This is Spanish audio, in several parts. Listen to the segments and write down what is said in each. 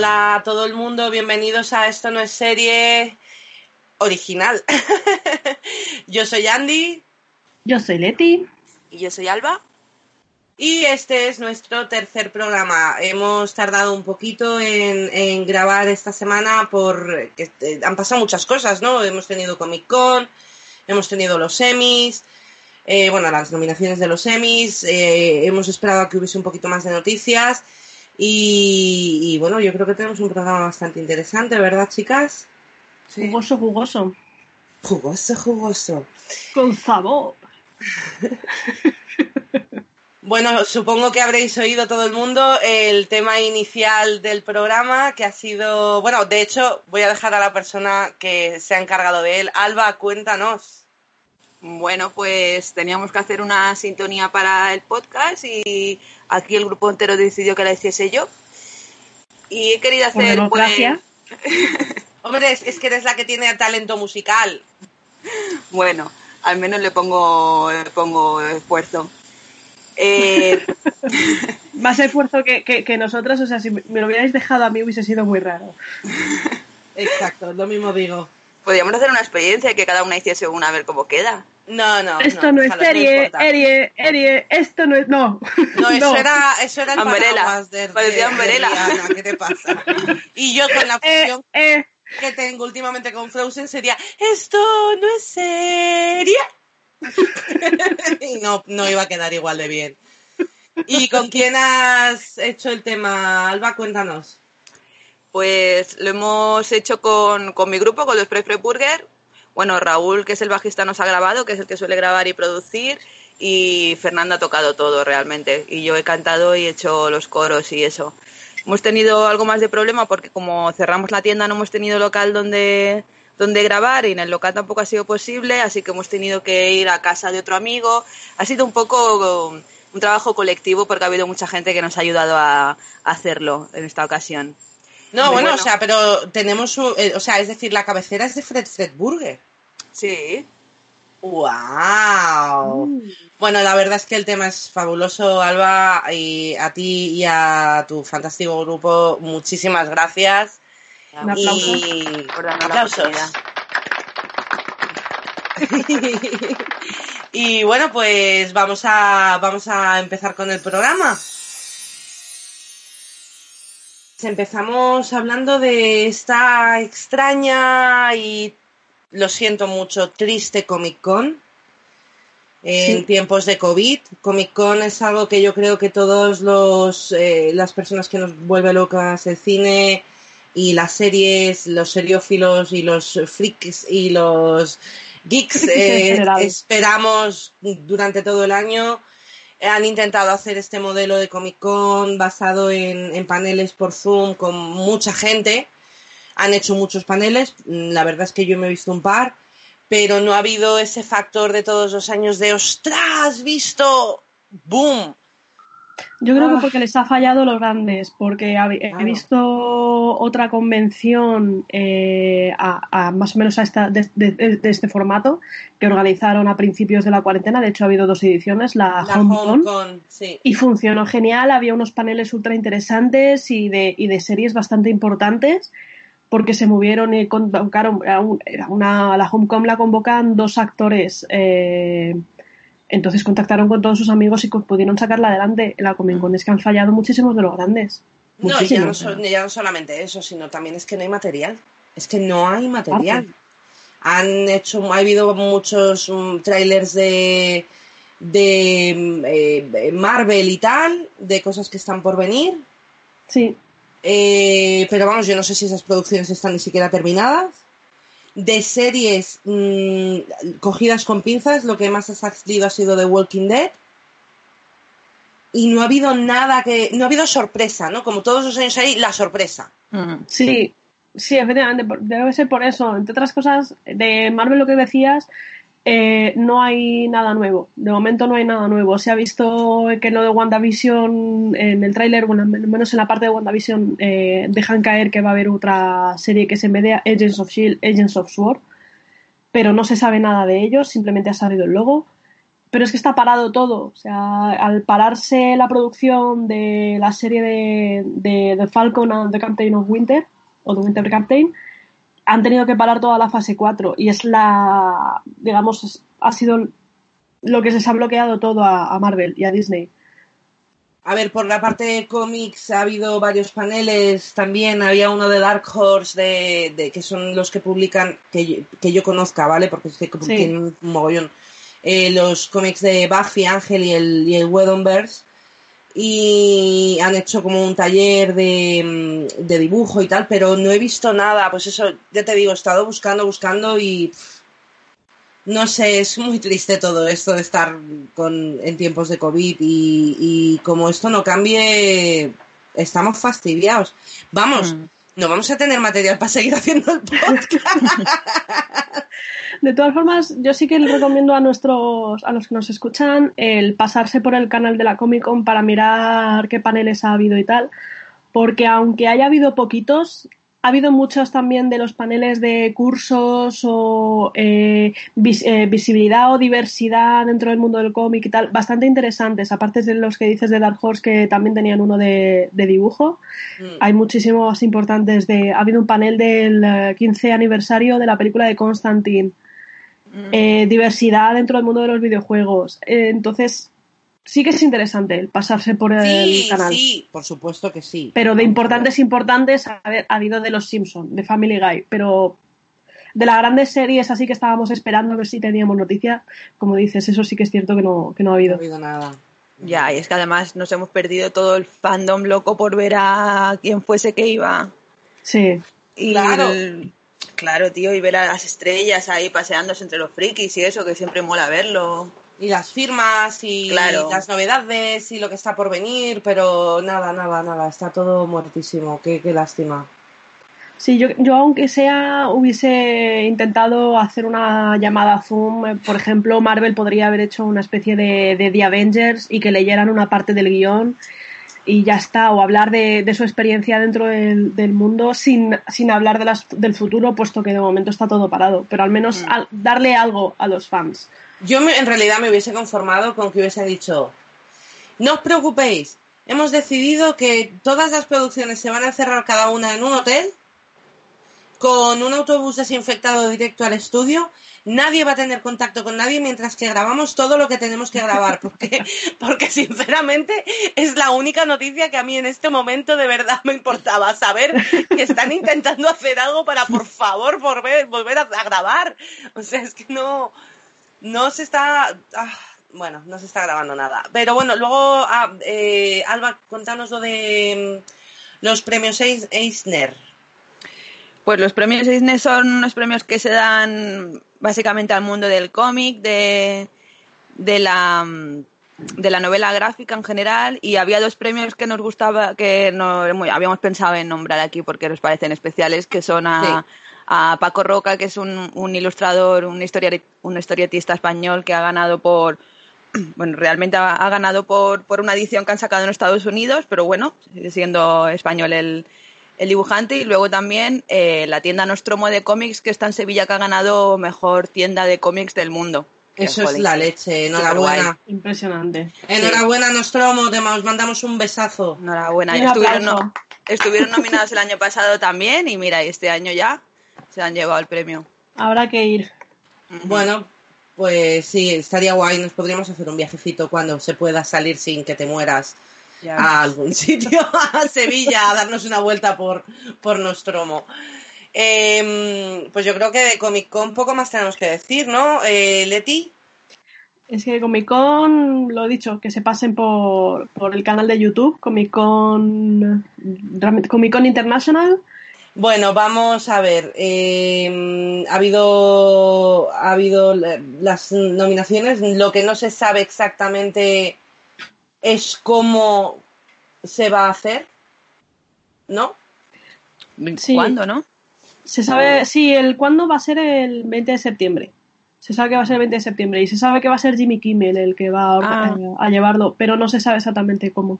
Hola, a todo el mundo. Bienvenidos a Esto no es serie original. yo soy Andy. Yo soy Leti. Y yo soy Alba. Y este es nuestro tercer programa. Hemos tardado un poquito en, grabar esta semana por que eh, han pasado muchas cosas, ¿no? Hemos tenido Comic Con, hemos tenido los semis, eh, bueno, las nominaciones de los semis, eh, hemos esperado a que hubiese un poquito más de noticias y, bueno, yo creo que tenemos un programa bastante interesante, ¿verdad, chicas? Jugoso, jugoso. Jugoso, jugoso. Con sabor. Bueno, supongo que habréis oído todo el mundo el tema inicial del programa, que ha sido, bueno, de hecho voy a dejar a la persona que se ha encargado de él. Alba, cuéntanos. Bueno, pues teníamos que hacer una sintonía para el podcast y aquí el grupo entero decidió que la hiciese yo. Y he querido hacer... Pues... Hombre, es, que eres la que tiene talento musical. Bueno, al menos le pongo, le pongo esfuerzo. Eh... Más esfuerzo que, que, nosotros, o sea, si me lo hubierais dejado a mí hubiese sido muy raro. Exacto, lo mismo digo. Podríamos hacer una experiencia y que cada una hiciese una a ver cómo queda. No, no. Esto no, es serie, serie, serie, esto no es. No. No, eso era, eso era el Umbrella. De, Parecía Umbrella. ¿Qué te pasa? Y yo con la fusión eh, eh. que tengo últimamente con Frozen sería: Esto no es serie. y no, no iba a quedar igual de bien. ¿Y con quién has hecho el tema, Alba? Cuéntanos. Pues lo hemos hecho con, mi grupo, con los Pre Burger. Bueno, Raúl, que es el bajista, nos ha grabado, que es el que suele grabar y producir. Y Fernanda ha tocado todo realmente. Y yo he cantado y he hecho los coros y eso. Hemos tenido algo más de problema porque como cerramos la tienda no hemos tenido local donde, donde grabar y en el local tampoco ha sido posible, así que hemos tenido que ir a casa de otro amigo. Ha sido un poco un trabajo colectivo porque ha habido mucha gente que nos ha ayudado a, hacerlo en esta ocasión. No, bueno, o sea, pero tenemos, eh, o sea, es decir, la cabecera es de Fred Fred Burger. Sí. ¡Wow! Mm. Bueno, la verdad es que el tema es fabuloso, Alba, y a ti y a tu fantástico grupo, muchísimas gracias. Un aplauso. Y... aplausos. y bueno, pues vamos a, vamos a empezar con el programa. Empezamos hablando de esta extraña y, lo siento mucho, triste Comic Con en tiempos de COVID. Comic Con es algo que yo creo que todos los eh, las personas que nos vuelve locas el cine, y las series, los seriófilos y los freaks y los geeks eh, esperamos durante todo el año. Han intentado hacer este modelo de Comic Con basado en, paneles por Zoom con mucha gente. Han hecho muchos paneles. La verdad es que yo me he visto un par, pero no ha habido ese factor de todos los años de ¡ostras! ¡Visto! ¡Boom! Yo creo que ah. porque les ha fallado los grandes, porque he visto otra convención eh, a, más o menos a esta, de, este formato que organizaron a principios de la cuarentena. De hecho, ha habido dos ediciones, la, Hong, Kong, y funcionó genial. Había unos paneles ultra interesantes y de, y de series bastante importantes porque se movieron y convocaron, una, la Hong Kong la convocan dos actores eh, entonces contactaron con todos sus amigos y pudieron sacarla adelante. La Comic Con es que han fallado muchísimos de los grandes. No, ya no, ya no, solamente eso, sino también es que no hay material. Es que no hay material. Han hecho, ha habido muchos um, trailers de, de eh, Marvel y tal, de cosas que están por venir. Sí. Eh, pero vamos, yo no sé si esas producciones están ni siquiera terminadas de series mm, cogidas con pinzas, lo que más ha salido ha sido The Walking Dead. Y no ha habido nada que. No ha habido sorpresa, ¿no? Como todos los años hay, la sorpresa. Mm. Sí, sí, efectivamente. Debe ser por eso. Entre otras cosas, de Marvel lo que decías, eh, no hay nada nuevo. De momento no hay nada nuevo. Se ha visto que lo de WandaVision en el tráiler, bueno, menos en la parte de WandaVision, eh, dejan caer que va a haber otra serie que se de Agents of Shield, Agents of Sword, pero no se sabe nada de ellos, simplemente ha salido el logo. pero es que está parado todo. O sea, al pararse la producción de la serie de, de The Falcon and the Captain of Winter, o The Winter Captain, han tenido que parar toda la fase 4 y es la, digamos, ha sido lo que se les ha bloqueado todo a, a Marvel y a Disney. A ver, por la parte de cómics ha habido varios paneles también. Había uno de Dark Horse, de, de que son los que publican, que, yo- que yo conozca, ¿vale? Porque sé que Sí. tienen un mogollón. Eh, los cómics de Buffy, Ángel y el, y el Wedonverse. Y han hecho como un taller de, mm, de dibujo y tal, pero no he visto nada. Pues eso, ya te digo, he estado buscando, buscando y. no sé, es muy triste todo esto de estar con, en tiempos de COVID y, y como esto no cambie, estamos fastidiados. Vamos, Mm. no vamos a tener material para seguir haciendo el podcast. De todas formas, yo sí que les recomiendo a nuestros, a los que nos escuchan, el pasarse por el canal de la Comic Con para mirar qué paneles ha habido y tal, porque aunque haya habido poquitos, ha habido muchos también de los paneles de cursos o eh, vis- eh, visibilidad o diversidad dentro del mundo del cómic y tal, bastante interesantes, aparte de los que dices de Dark Horse que también tenían uno de, de dibujo. Hay muchísimos importantes de. Ha habido un panel del eh, 15 aniversario de la película de Constantine. Eh, diversidad dentro del mundo de los videojuegos. Eh, entonces, sí que es interesante el pasarse por el canal. sí, por supuesto que sí. Pero de importantes, importantes, a ver, ha habido de los Simpsons, de Family Guy, pero de las grandes series así que estábamos esperando a ver si teníamos noticias, como dices, eso sí que es cierto que no, que no ha No habido. ha habido nada. Ya, y es que además nos hemos perdido todo el fandom loco por ver a quien fuese que iba. Sí. Y Claro. el- claro, tío, y ver a las estrellas ahí paseándose entre los frikis y eso, que siempre mola verlo. Y las firmas y Claro. las novedades y lo que está por venir, pero nada, nada, nada, está todo muertísimo. Qué, qué lástima. Sí, yo, yo aunque sea hubiese intentado hacer una llamada Zoom, eh, por ejemplo, Marvel podría haber hecho una especie de, de The Avengers y que leyeran una parte del guion y ya está, o hablar de, de su experiencia dentro del, del mundo sin, sin hablar de las, del futuro, puesto que de momento está todo parado, pero al menos al- darle algo a los fans. Yo me- en realidad me hubiese conformado con que hubiese dicho, no os preocupéis, hemos decidido que todas las producciones se van a cerrar cada una en un hotel, con un autobús desinfectado directo al estudio, nadie va a tener contacto con nadie mientras que grabamos todo lo que tenemos que grabar, porque, porque sinceramente es la única noticia que a mí en este momento de verdad me importaba, saber que están intentando hacer algo para por favor volver, volver a, a grabar. O sea, es que no no se está ah, bueno no se está grabando nada pero bueno luego ah, eh, Alba contanos lo de mm, los premios Eis- Eisner Pues los premios Disney son unos premios que se dan básicamente al mundo del cómic, de, de la mm, de la novela gráfica en general y había dos premios que nos gustaba que no habíamos pensado en nombrar aquí porque nos parecen especiales que son a, a Paco Roca que es un, un ilustrador un, historia- un historietista español que ha ganado por bueno realmente ha, ha ganado por, por una edición que han sacado en Estados Unidos pero bueno sigue siendo español el, el dibujante y luego también eh, la tienda Nostromo de cómics que está en Sevilla que ha ganado mejor tienda de cómics del mundo eso es la leche enhorabuena Impresionante. enhorabuena Nostromo te os mandamos un besazo Enhorabuena. Y Estuvieron, no- estuvieron nominados el año pasado también y mira, este año ya se han llevado el premio. Habrá que ir. bueno pues sí estaría guay nos podríamos hacer un viajecito cuando se pueda salir sin que te mueras Ya. a algún sitio, a Sevilla, a darnos una vuelta por, por Nostromo. Eh, pues yo creo que de Comic Con poco más tenemos que decir, ¿no? Eh, Leti, Es que Comic Con, lo he dicho, que se pasen por, por el canal de YouTube, Comic Con, Comic Con International. bueno, vamos a ver. eh, ha habido, ha habido las nominaciones. Lo que no se sabe exactamente es cómo se va a hacer, ¿no? Sí. ¿Cuándo, no? Se sabe, sí, el cuándo va a ser el 20 de septiembre. Se sabe que va a ser el 20 de septiembre y se sabe que va a ser Jimmy Kimmel el que va a, Ah. eh, a llevarlo, pero no se sabe exactamente cómo.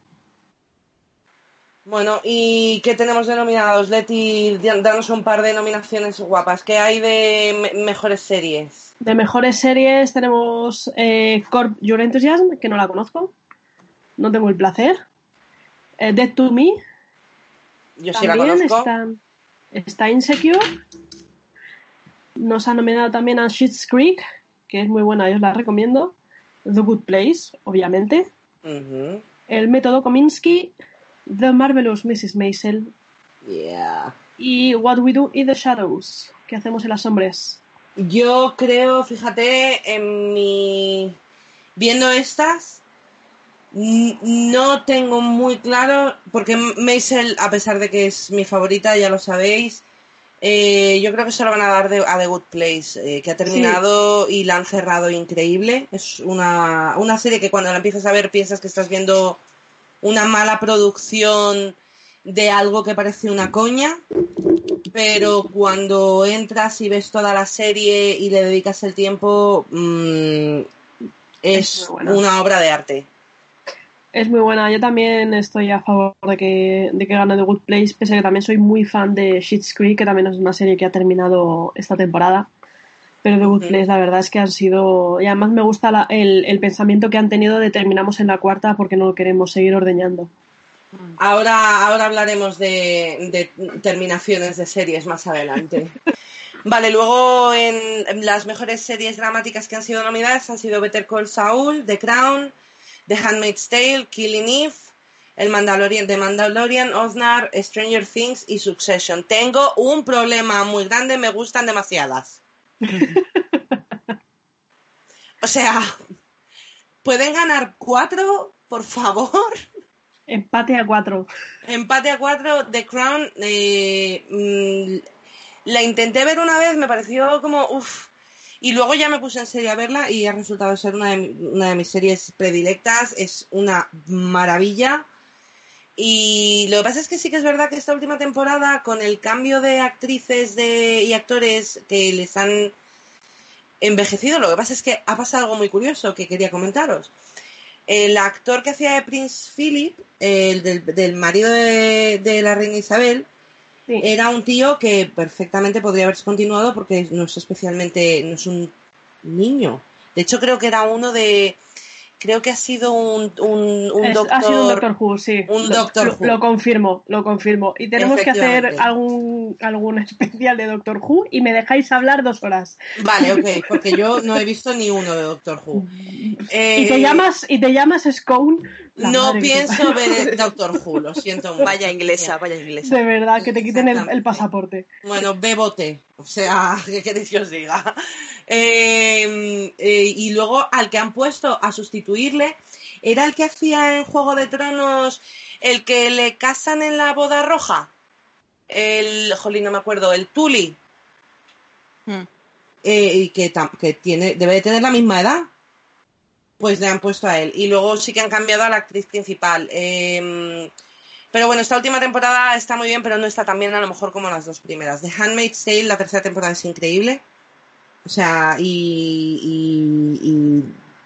Bueno, ¿y qué tenemos de nominados? Leti, danos un par de nominaciones guapas. ¿Qué hay de mejores series? De mejores series tenemos eh, Corp Your Enthusiasm, que no la conozco. No tengo el placer. Eh, Dead to Me. Yo sí la conozco. Está, está Insecure. Nos ha nominado también a Schitt's Creek, que es muy buena, yo os la recomiendo. The Good Place, obviamente. El método Kominsky, The Marvelous Mrs. Maisel. Yeah. Y What We Do in the Shadows, que hacemos en las sombras. Yo creo, fíjate, en mi. Viendo estas, no tengo muy claro, porque Maisel, a pesar de que es mi favorita, ya lo sabéis, eh, yo creo que se lo van a dar a The Good Place, eh, que ha terminado y la han cerrado increíble. Es una, una serie que cuando la empiezas a ver piensas que estás viendo una mala producción de algo que parece una coña, pero cuando entras y ves toda la serie y le dedicas el tiempo, mm, es una obra de arte. Es muy buena. Yo también estoy a favor de que, de que gane The Good Place, pese a que también soy muy fan de Schitt's Creek, que también es una serie que ha terminado esta temporada. Pero The Good Place, la verdad es que han sido. Y además me gusta el, el, pensamiento que han tenido de terminamos en la cuarta porque no queremos seguir ordeñando. Ahora, ahora hablaremos de, de terminaciones de series más adelante. Vale, luego en las mejores series dramáticas que han sido nominadas han sido Better Call Saul, The Crown, The Handmaid's Tale, Killing Eve, El Mandalorian, The Mandalorian, Oznar, Stranger Things y Succession. Tengo un problema muy grande, me gustan demasiadas. o sea, ¿pueden ganar cuatro, por favor? Empate a cuatro. Empate a cuatro. The Crown, eh, mm, la intenté ver una vez, me pareció como, uff, y luego ya me puse en serio a verla y ha resultado ser una de, una de mis series predilectas. Es una maravilla. Y lo que pasa es que sí que es verdad que esta última temporada, con el cambio de actrices de, y actores que les han envejecido, lo que pasa es que ha pasado algo muy curioso que quería comentaros. El actor que hacía de Prince Philip, el del, marido de la reina Isabel, era un tío que perfectamente podría haberse continuado porque no es especialmente, no es un niño. De hecho, creo que era uno de, creo que ha sido un, un, un doctor. Ha sido un Doctor Who, sí. Un lo, Doctor Who. Lo confirmo, lo confirmo. Y tenemos que hacer algún, algún especial de Doctor Who y me dejáis hablar dos horas. Vale, ok, porque yo no he visto ni uno de Doctor Who. y te eh, llamas, y te llamas Scone. No pienso ver Doctor Who, lo siento. Vaya inglesa, vaya inglesa. De verdad, que te quiten el, pasaporte. Bueno, bebote. O sea, ¿qué queréis que os diga? Eh, eh, y luego al que han puesto a sustituirle era el que hacía en Juego de Tronos el que le casan en la boda roja. El, jolín, no me acuerdo, el Tuli. Hmm. Eh, y que, que tiene, debe de tener la misma edad. Pues le han puesto a él. Y luego sí que han cambiado a la actriz principal. Em, pero bueno, esta última temporada está muy bien, pero no está tan bien a lo mejor como las dos primeras. The Handmaid's Tale, la tercera temporada es increíble. O sea, y,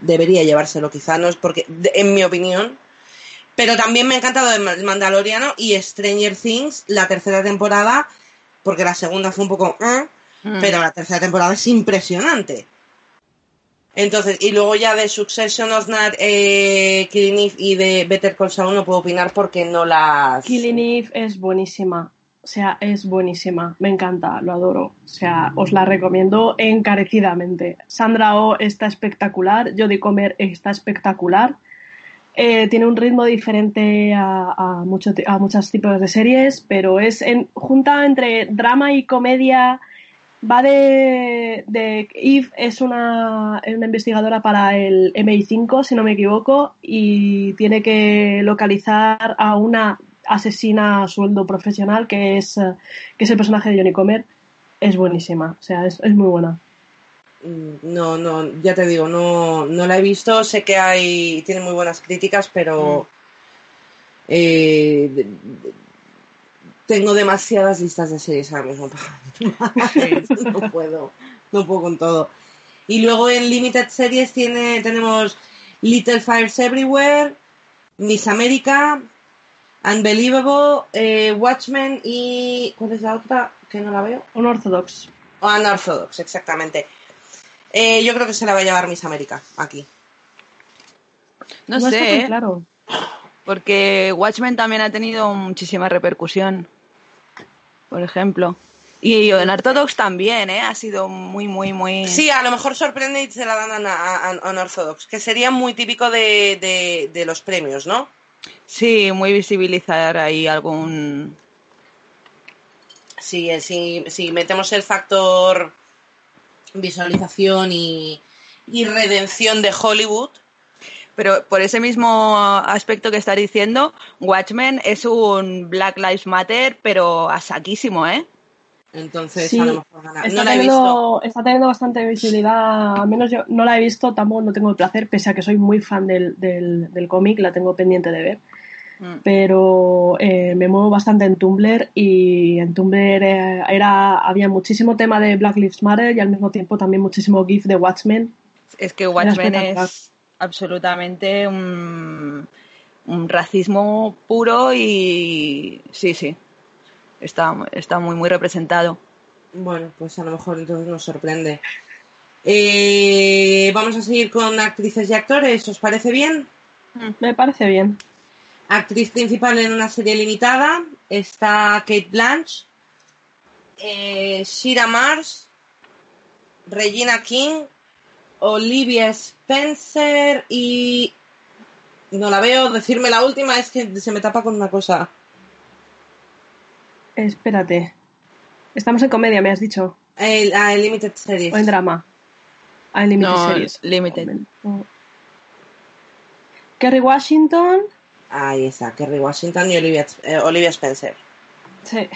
debería llevárselo, quizá no es porque, en mi opinión. Pero también me ha encantado el Mandaloriano y Stranger Things, la tercera temporada, porque la segunda fue un poco, ¿eh? mm. pero la tercera temporada es impresionante. Entonces, y luego ya de Succession, Osnar, eh, Killing Eve y de Better Call Saul no puedo opinar porque no las... Killing Eve es buenísima. O sea, es buenísima, me encanta, lo adoro. O sea, os la recomiendo encarecidamente. Sandra O está espectacular, Jodie Comer está espectacular. Eh, tiene un ritmo diferente a, a, a muchos tipos de series, pero es en, junta entre drama y comedia. Va de, de Eve es una, una investigadora para el MI5, si no me equivoco, y tiene que localizar a una asesina a sueldo profesional, que es, que es el personaje de Johnny Comer, es buenísima. O sea, es, muy buena. Mm, no, no, ya te digo, no, no la he visto. Sé que hay, tiene muy buenas críticas, pero mm. eh, tengo demasiadas listas de series ahora mismo. no puedo, no puedo con todo. Y luego en Limited Series tiene, tenemos Little Fires Everywhere, Miss America, Unbelievable, eh, Watchmen y. ¿Cuál es la otra? Que no la veo. Unorthodox. O Unorthodox, exactamente. Eh, yo creo que se la va a llevar Miss América aquí. No, sé, ¿eh? claro. porque Watchmen también ha tenido muchísima repercusión, por ejemplo. Y en Orthodox también, ¿eh? Ha sido muy, muy, muy... Sí, a lo mejor sorprende y se la dan a, a- a Unorthodox, que sería muy típico de, de- de los premios, ¿no? Sí, muy visibilizar ahí algún... Sí, eh, si, si metemos el factor visualización y, y redención de Hollywood, Pero por ese mismo aspecto que estás diciendo, Watchmen es un Black Lives Matter, pero a saquísimo, ¿eh? entonces Sí, a lo mejor. Está, No la he visto. teniendo, está teniendo bastante visibilidad, al menos yo no la he visto, tampoco no tengo el placer, pese a que soy muy fan del, del, del cómic, la tengo pendiente de ver. Mm. Pero eh, me muevo bastante en Tumblr y en Tumblr eh, era, había muchísimo tema de Black Lives Matter y al mismo tiempo también muchísimo GIF de Watchmen. Es que Watchmen es absolutamente un, un racismo puro y sí, sí, está, está muy, muy representado. Bueno, pues a lo mejor entonces nos sorprende. Eh, vamos a seguir con actrices y actores, ¿os parece bien? Me parece bien. Actriz principal en una serie limitada está Kate Blanche, eh, Shira Mars, Regina King, Olivia Spencer y... No la veo, decirme la última es que se me tapa con una cosa. Espérate. Estamos en comedia, me has dicho. El, ah, el Limited Series. O en drama. Ah, Limited No, Series. Limited. Oh. Kerry Washington. Ahí está, Kerry Washington y Olivia, eh, Olivia Spencer. Sí.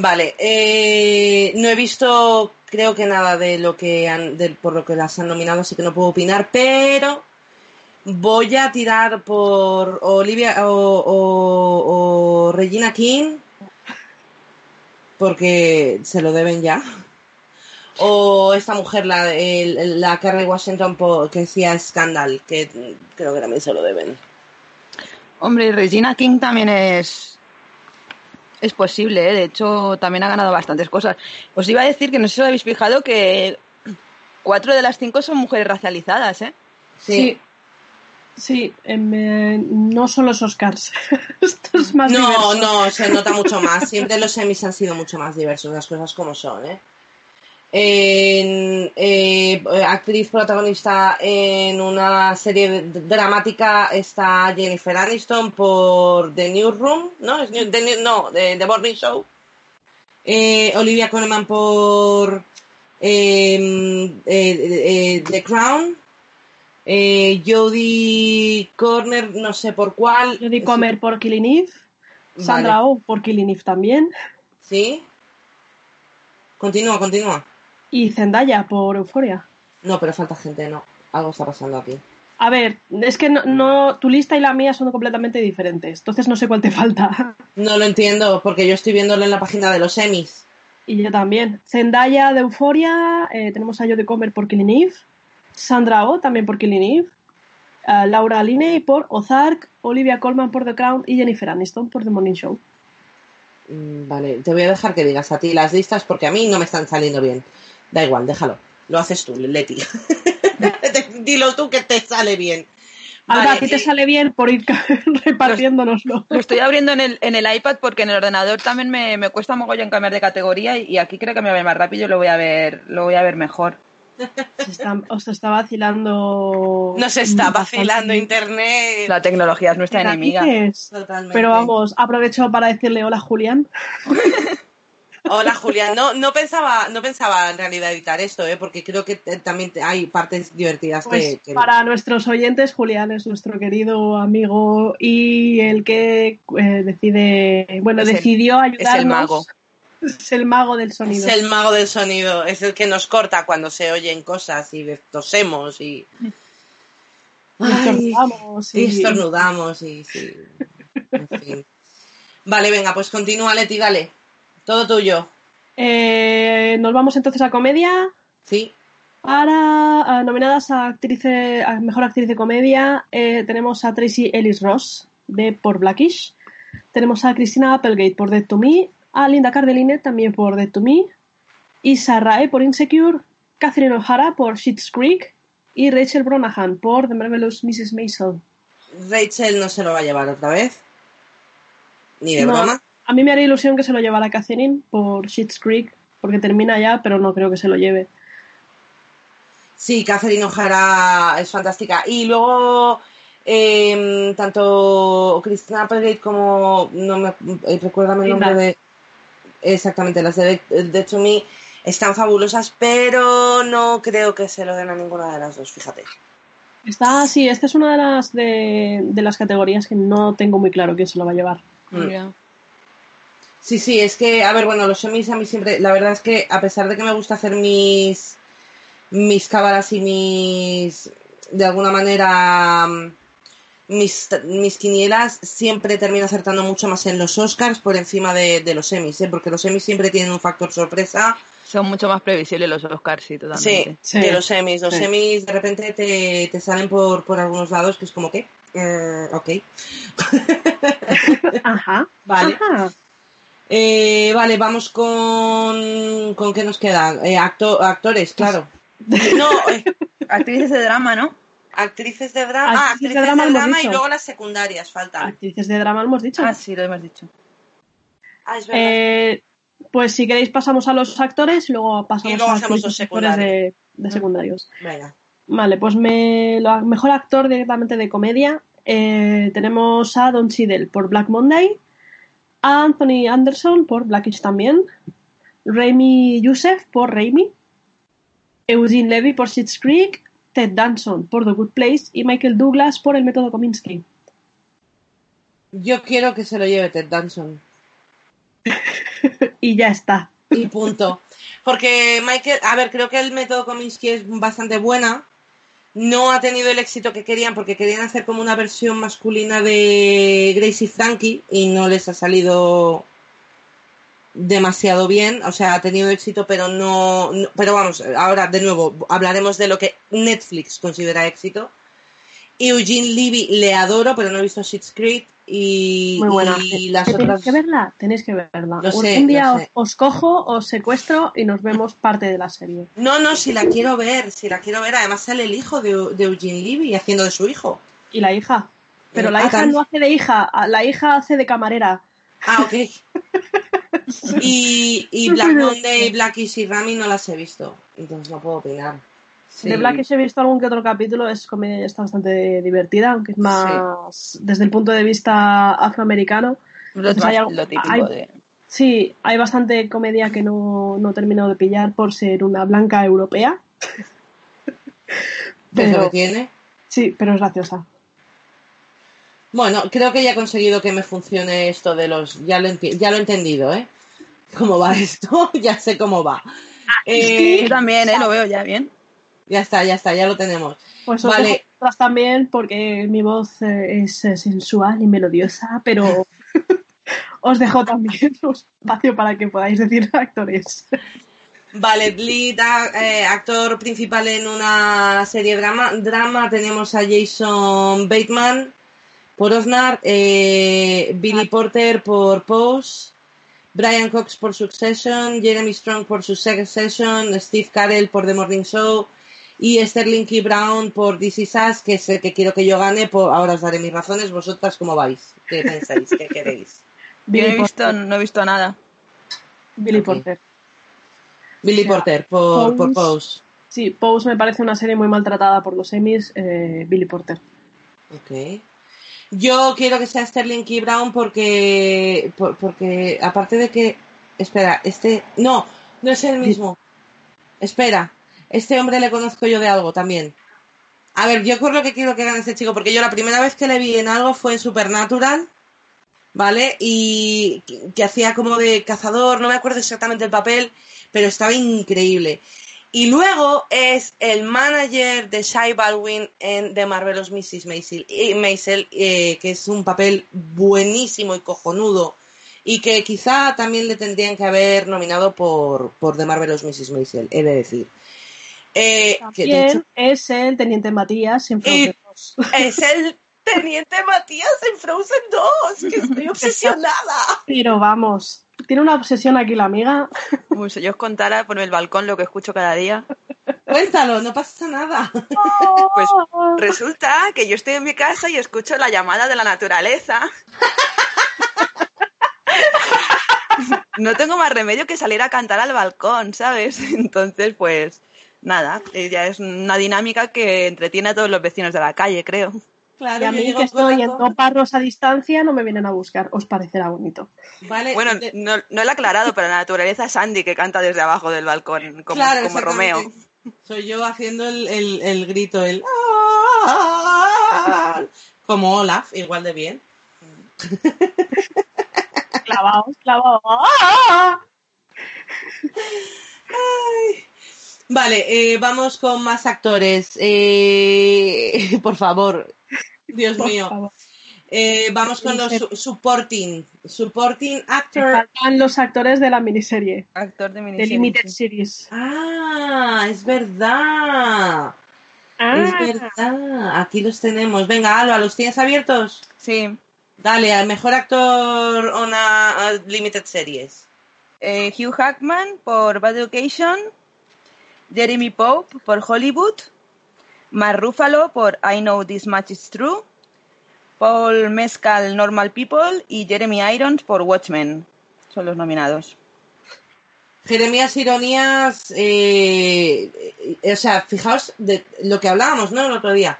Vale, eh, no he visto, creo que nada de lo que han, del- por lo que las han nominado, así que no puedo opinar, pero voy a tirar por Olivia o, o- Regina King, porque se lo deben ya. O esta mujer, la, el- Kerry Washington, po- que decía Scandal, que creo que también se lo deben. Hombre, Regina King también es es posible, ¿eh? de hecho también ha ganado bastantes cosas. Os iba a decir que no sé si os habéis fijado que cuatro de las cinco son mujeres racializadas, ¿eh? Sí. Sí, em, eh, no son los Oscars. Esto es más No, diverso. no, se nota mucho más. Siempre los semis han sido mucho más diversos, las cosas como son, ¿eh? En, eh, actriz protagonista en una serie dramática está Jennifer Aniston por The Newsroom, ¿no? Es New- The New- no, The, The Morning Show. Eh, Olivia Colman por eh, eh, The Crown. Jodie Corner, no sé por cuál. Jodie Comer por Killing Eve. Sandra Oh por Killing Eve también. ¿Sí? Continúa, continúa. Y Zendaya por Euforia. No, pero falta gente, no. Algo está pasando aquí. A ver, es que no, no- tu lista y la mía son completamente diferentes. Entonces no sé cuál te falta. No lo entiendo, porque yo estoy viéndolo en la página de los semis. Y yo también. Zendaya de Euforia, eh, tenemos a Jodie Comer por Killing Eve, Sandra Oh también por Killing Eve, eh, Laura Linney por Ozark, Olivia Colman por The Crown y Jennifer Aniston por The Morning Show. Mm, Vale, te voy a dejar que digas a ti las listas porque a mí no me están saliendo bien. Da igual, déjalo. Lo haces tú, Leti. Dilo tú que te sale bien. Ahora Vale, a ti te sale bien por ir repartiéndonoslo. Lo estoy abriendo en el, en el iPad porque en el ordenador también me, me cuesta mogollón cambiar de categoría y, y aquí creo que me va a ver más rápido y lo voy a ver, lo voy a ver mejor. Se está- os está vacilando. Nos está bastante. vacilando internet. La tecnología es nuestra ¿Qué enemiga. Totalmente. Pero vamos, aprovecho para decirle hola Julián. Hola Julián, no, no pensaba, no pensaba en realidad editar esto, ¿eh? porque creo que también hay partes divertidas Pues que, para nuestros oyentes, Julián es nuestro querido amigo y el que eh, decide, bueno, Es el- decidió ayudarnos. es el mago. Es el mago del sonido. Es el mago del sonido, es el que nos corta cuando se oyen cosas y tosemos y, Y Ay, estornudamos y y- estornudamos y sí. En fin. Vale, venga, pues continúa Leti, dale. Todo tuyo. Eh, Nos vamos entonces a comedia. Sí. Para ah, nominadas a, actriz, a mejor actriz de comedia eh, tenemos a Tracy Ellis Ross de por Blackish, Tenemos a Christina Applegate por Dead to Me, a Linda Cardellini también por Dead to Me, Issa Rae por Insecure, Catherine O'Hara por Schitt's Creek y Rachel Brosnahan por The Marvelous Mrs. Maisel. Rachel no se lo va a llevar otra vez. Ni de No, broma. A mí me haría ilusión que se lo llevara Catherine por Schitt's Creek, porque termina ya, pero no creo que se lo lleve. Sí, Catherine O'Hara es fantástica. Y luego, eh, tanto Christina Applegate como, no me eh, recuérdame el nombre de... Exactamente, las de Dead to Me están fabulosas, pero no creo que se lo den a ninguna de las dos, fíjate. Está, sí, esta es una de las, de, de las categorías que no tengo muy claro quién se lo va a llevar. Mm. Sí, sí, es que, a ver, bueno, los semis a mí siempre, la verdad es que a pesar de que me gusta hacer mis, mis cábalas y mis, de alguna manera, mm, mis, mis quinielas, siempre termino acertando mucho más en los Oscars por encima de, de los semis, ¿eh? porque los semis siempre tienen un factor sorpresa. Son mucho más previsibles los Oscars, sí, totalmente. Sí. que los semis. Los Sí. semis de repente te, te salen por, por algunos lados que es como que, eh, ok. Ajá. Vale. Ajá. Eh, vale, vamos con. ¿Con qué nos quedan? Eh, acto- actores, claro. No, eh, Actrices de drama, ¿no? actrices de drama. Ah, Actrices actrices de de drama y luego las secundarias faltan. Actrices de drama hemos dicho. Ah, sí, lo hemos dicho. Ah, es verdad. Eh, pues si queréis pasamos a los actores y luego pasamos Y luego a hacemos actrices los y actores de, secundarios. de secundarios. Venga. Vale, pues me, lo, mejor actor directamente de comedia eh, tenemos a Don Cheadle por Black Monday, Anthony Anderson por Blackish también, Raimi Youssef por Raimi, Eugene Levy por Schitt's Creek, Ted Danson por The Good Place y Michael Douglas por El Método Kominsky. Yo quiero que se lo lleve Ted Danson. y ya está. Y punto. Porque Michael, a ver, creo que el método Kominsky es bastante buena. No ha tenido el éxito que querían porque querían hacer como una versión masculina de Gracie Frankie y no les ha salido demasiado bien. O sea, ha tenido éxito, pero no, Pero vamos, ahora de nuevo hablaremos de lo que Netflix considera éxito. Eugene Levy le adoro, pero no he visto Schitt's Creek y, Muy buena. y las ¿Que ¿Tenéis otras. que verla? Tenéis que verla. Lo un, sé, día lo os, sé. os cojo, os secuestro y nos vemos parte de la serie. No, no, si la quiero ver, si la quiero ver. Además sale el hijo de, de Eugene Levy haciendo de su hijo. Y la hija. Pero la ah, hija no hace de hija, la hija hace de camarera. Ah, ok. y, y Black Monday, Blackish y Rami no las he visto. Entonces no puedo opinar. Sí. De Blackish he visto algún que otro capítulo, es comedia, está bastante divertida, aunque es más desde el punto de vista afroamericano. Lo, Pues hay algo- lo típico hay- de... Sí, hay bastante comedia que no, no he terminado de pillar por ser una blanca europea. ¿Ves lo pero tiene? sí, pero es graciosa. Bueno, creo que ya he conseguido que me funcione esto de los... Ya lo, ya lo he entendido, ¿eh? ¿Cómo va esto? ya sé cómo va. Eh, Yo también, ¿eh? Lo veo ya bien. Ya está, ya está, ya lo tenemos. Pues os Vale. también porque mi voz eh, es eh, sensual y melodiosa, pero os dejo también un espacio para que podáis decir actores. Vale, lead eh, actor principal en una serie drama, drama tenemos a Jason Bateman por Osnar, eh, Billy Porter por Pose, Brian Cox por Succession, Jeremy Strong por Succession, Steve Carell por The Morning Show y Sterling K. Brown por This Is Us, que es el que quiero que yo gane. Por, ahora os daré mis razones. ¿Vosotras cómo vais? ¿Qué pensáis? ¿Qué queréis? Yo no he visto, no he visto nada. Billy. Porter. Billy O sea, Porter por, por Pose. Pose. Sí, Pose me parece una serie muy maltratada por los Emmys. eh, Billy Porter. Ok. Yo quiero que sea Sterling Key Brown porque, por- porque aparte de que, espera, este, no, no es el mismo. Espera, este hombre le conozco yo de algo también. A ver, yo lo que quiero que gane este chico, porque yo la primera vez que le vi en algo fue en Supernatural, ¿vale? Y que, que hacía como de cazador, no me acuerdo exactamente el papel, pero estaba increíble. Y luego es el manager de Shai Baldwin en The Marvelous Mrs. Maisel, y Maisel eh, que es un papel buenísimo y cojonudo, y que quizá también le tendrían que haber nominado por, por The Marvelous Mrs. Maisel, he de decir. Eh, que hecho es el Teniente Matías en Frozen 2. es el Teniente Matías en Frozen 2, que estoy obsesionada. Pero vamos, tiene una obsesión aquí la amiga. Uy, si yo os contara por el balcón lo que escucho cada día. Cuéntalo, no pasa nada. Pues resulta que yo estoy en mi casa y escucho la llamada de la naturaleza. No tengo más remedio que salir a cantar al balcón, ¿sabes? Entonces, pues nada, ella es una dinámica que entretiene a todos los vecinos de la calle, creo. y a mí que estoy en dos parros a distancia no me vienen a buscar. ¿Os parecerá bonito? Vale, bueno, no, no lo he aclarado, pero la naturaleza es Andy que canta desde abajo del balcón, como, como Romeo. Soy yo haciendo el, el, el grito, el... Como Olaf, igual de bien. clavados, clavados. Vale, eh, vamos con más actores. Eh, por favor, Dios Por mío. favor. Eh, vamos con los su- supporting. Supporting actor. Faltan los actores de la miniserie, Actor de de miniserie. Limited Series. Ah, es verdad. Es Ah, verdad. Aquí los tenemos. Venga, Alba, ¿los tienes abiertos? Sí. Dale, al mejor actor on a, a limited series. Eh, Hugh Hackman por Bad Education, Jeremy Pope por Hollywood, Mark Ruffalo por I Know This Much Is True, Paul Mescal Normal People y Jeremy Irons por Watchmen. Son los nominados. Jeremías Ironías, eh, o sea, fijaos de lo que hablábamos, ¿no? El otro día.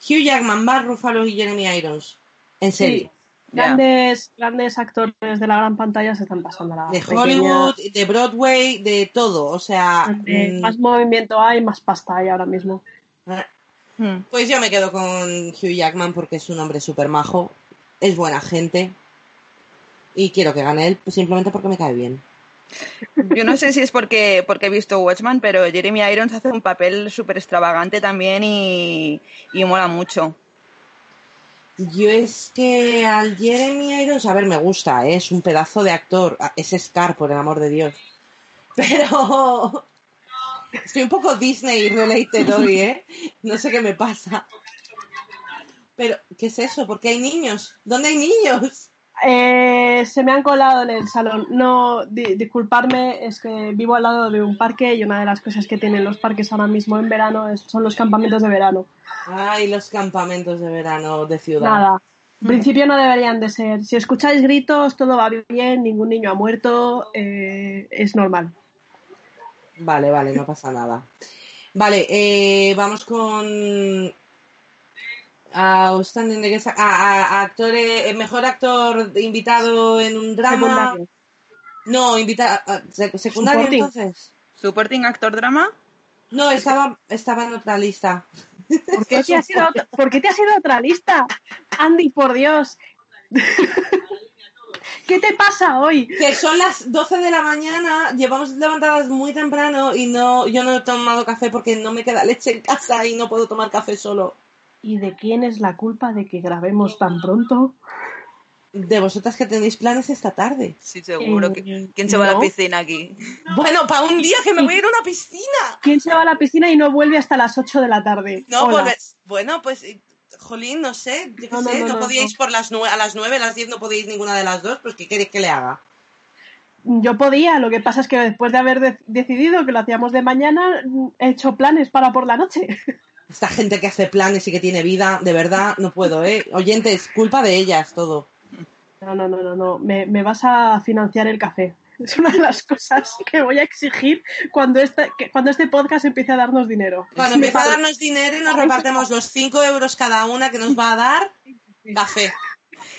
Hugh Jackman, Bar Ruffalo y Jeremy Irons. En serio. sí. Grandes, grandes actores de la gran pantalla se están pasando a la De pequeña. Hollywood, de Broadway, de todo. O sea, mm, más movimiento hay, más pasta hay ahora mismo. Hmm. pues yo me quedo con Hugh Jackman porque es un hombre súper majo, es buena gente y quiero que gane él simplemente porque me cae bien. Yo no sé si es porque, porque he visto Watchmen, pero Jeremy Irons hace un papel súper extravagante también y, y mola mucho. Yo es que al Jeremy Irons, a ver, me gusta, ¿eh? es un pedazo de actor, Ah, es Scar, por el amor de Dios. Pero estoy un poco Disney related hoy, ¿eh? No sé qué me pasa. Pero, ¿qué es eso? ¿Por qué hay niños? ¿Dónde hay niños? Eh, se me han colado en el salón. No, di- disculparme, es que vivo al lado de un parque y una de las cosas que tienen los parques ahora mismo en verano es- son los campamentos de verano. Ay, los campamentos de verano de ciudad. Nada. En principio no deberían de ser. Si escucháis gritos, todo va bien, ningún niño ha muerto, eh, es normal. Vale, vale, no pasa nada. Vale, eh, vamos con a, a- a actor, eh, mejor actor invitado en un drama. Secundario. No, invitado secundario Supporting. entonces. Supporting Actor Drama. No, estaba estaba en otra lista. ¿Por qué, te has ido a otra, ¿Por qué te has ido a otra lista? Andy, por Dios. ¿Qué te pasa hoy? Que son las 12 de la mañana, llevamos levantadas muy temprano y no yo no he tomado café porque no me queda leche en casa y no puedo tomar café solo. ¿Y de quién es la culpa de que grabemos tan pronto? De vosotras que tenéis planes esta tarde. Sí, seguro. Eh, que, ¿Quién se va a la piscina aquí? Bueno, para un día que me voy a ir a una piscina. ¿Quién se va a la piscina y no vuelve hasta las 8 de la tarde? No, pues, bueno, pues, eh, jolín, no sé, yo No, sé, no, no, no, podíais no. por las nueve, a las nueve, a las diez no podíais ninguna de las dos, pues ¿qué queréis que le haga? Yo podía, lo que pasa es que después de haber de- decidido que lo hacíamos de mañana, he hecho planes para por la noche. Esta gente que hace planes y que tiene vida, de verdad, no puedo, ¿eh? Oyentes, culpa de ellas todo. No, no, no, no, no. Me, me vas a financiar el café. Es una de las cosas que voy a exigir cuando este, que- cuando este podcast empiece a darnos dinero. Cuando Me empieza a darnos dinero y nos repartimos los cinco euros cada una que nos va a dar café.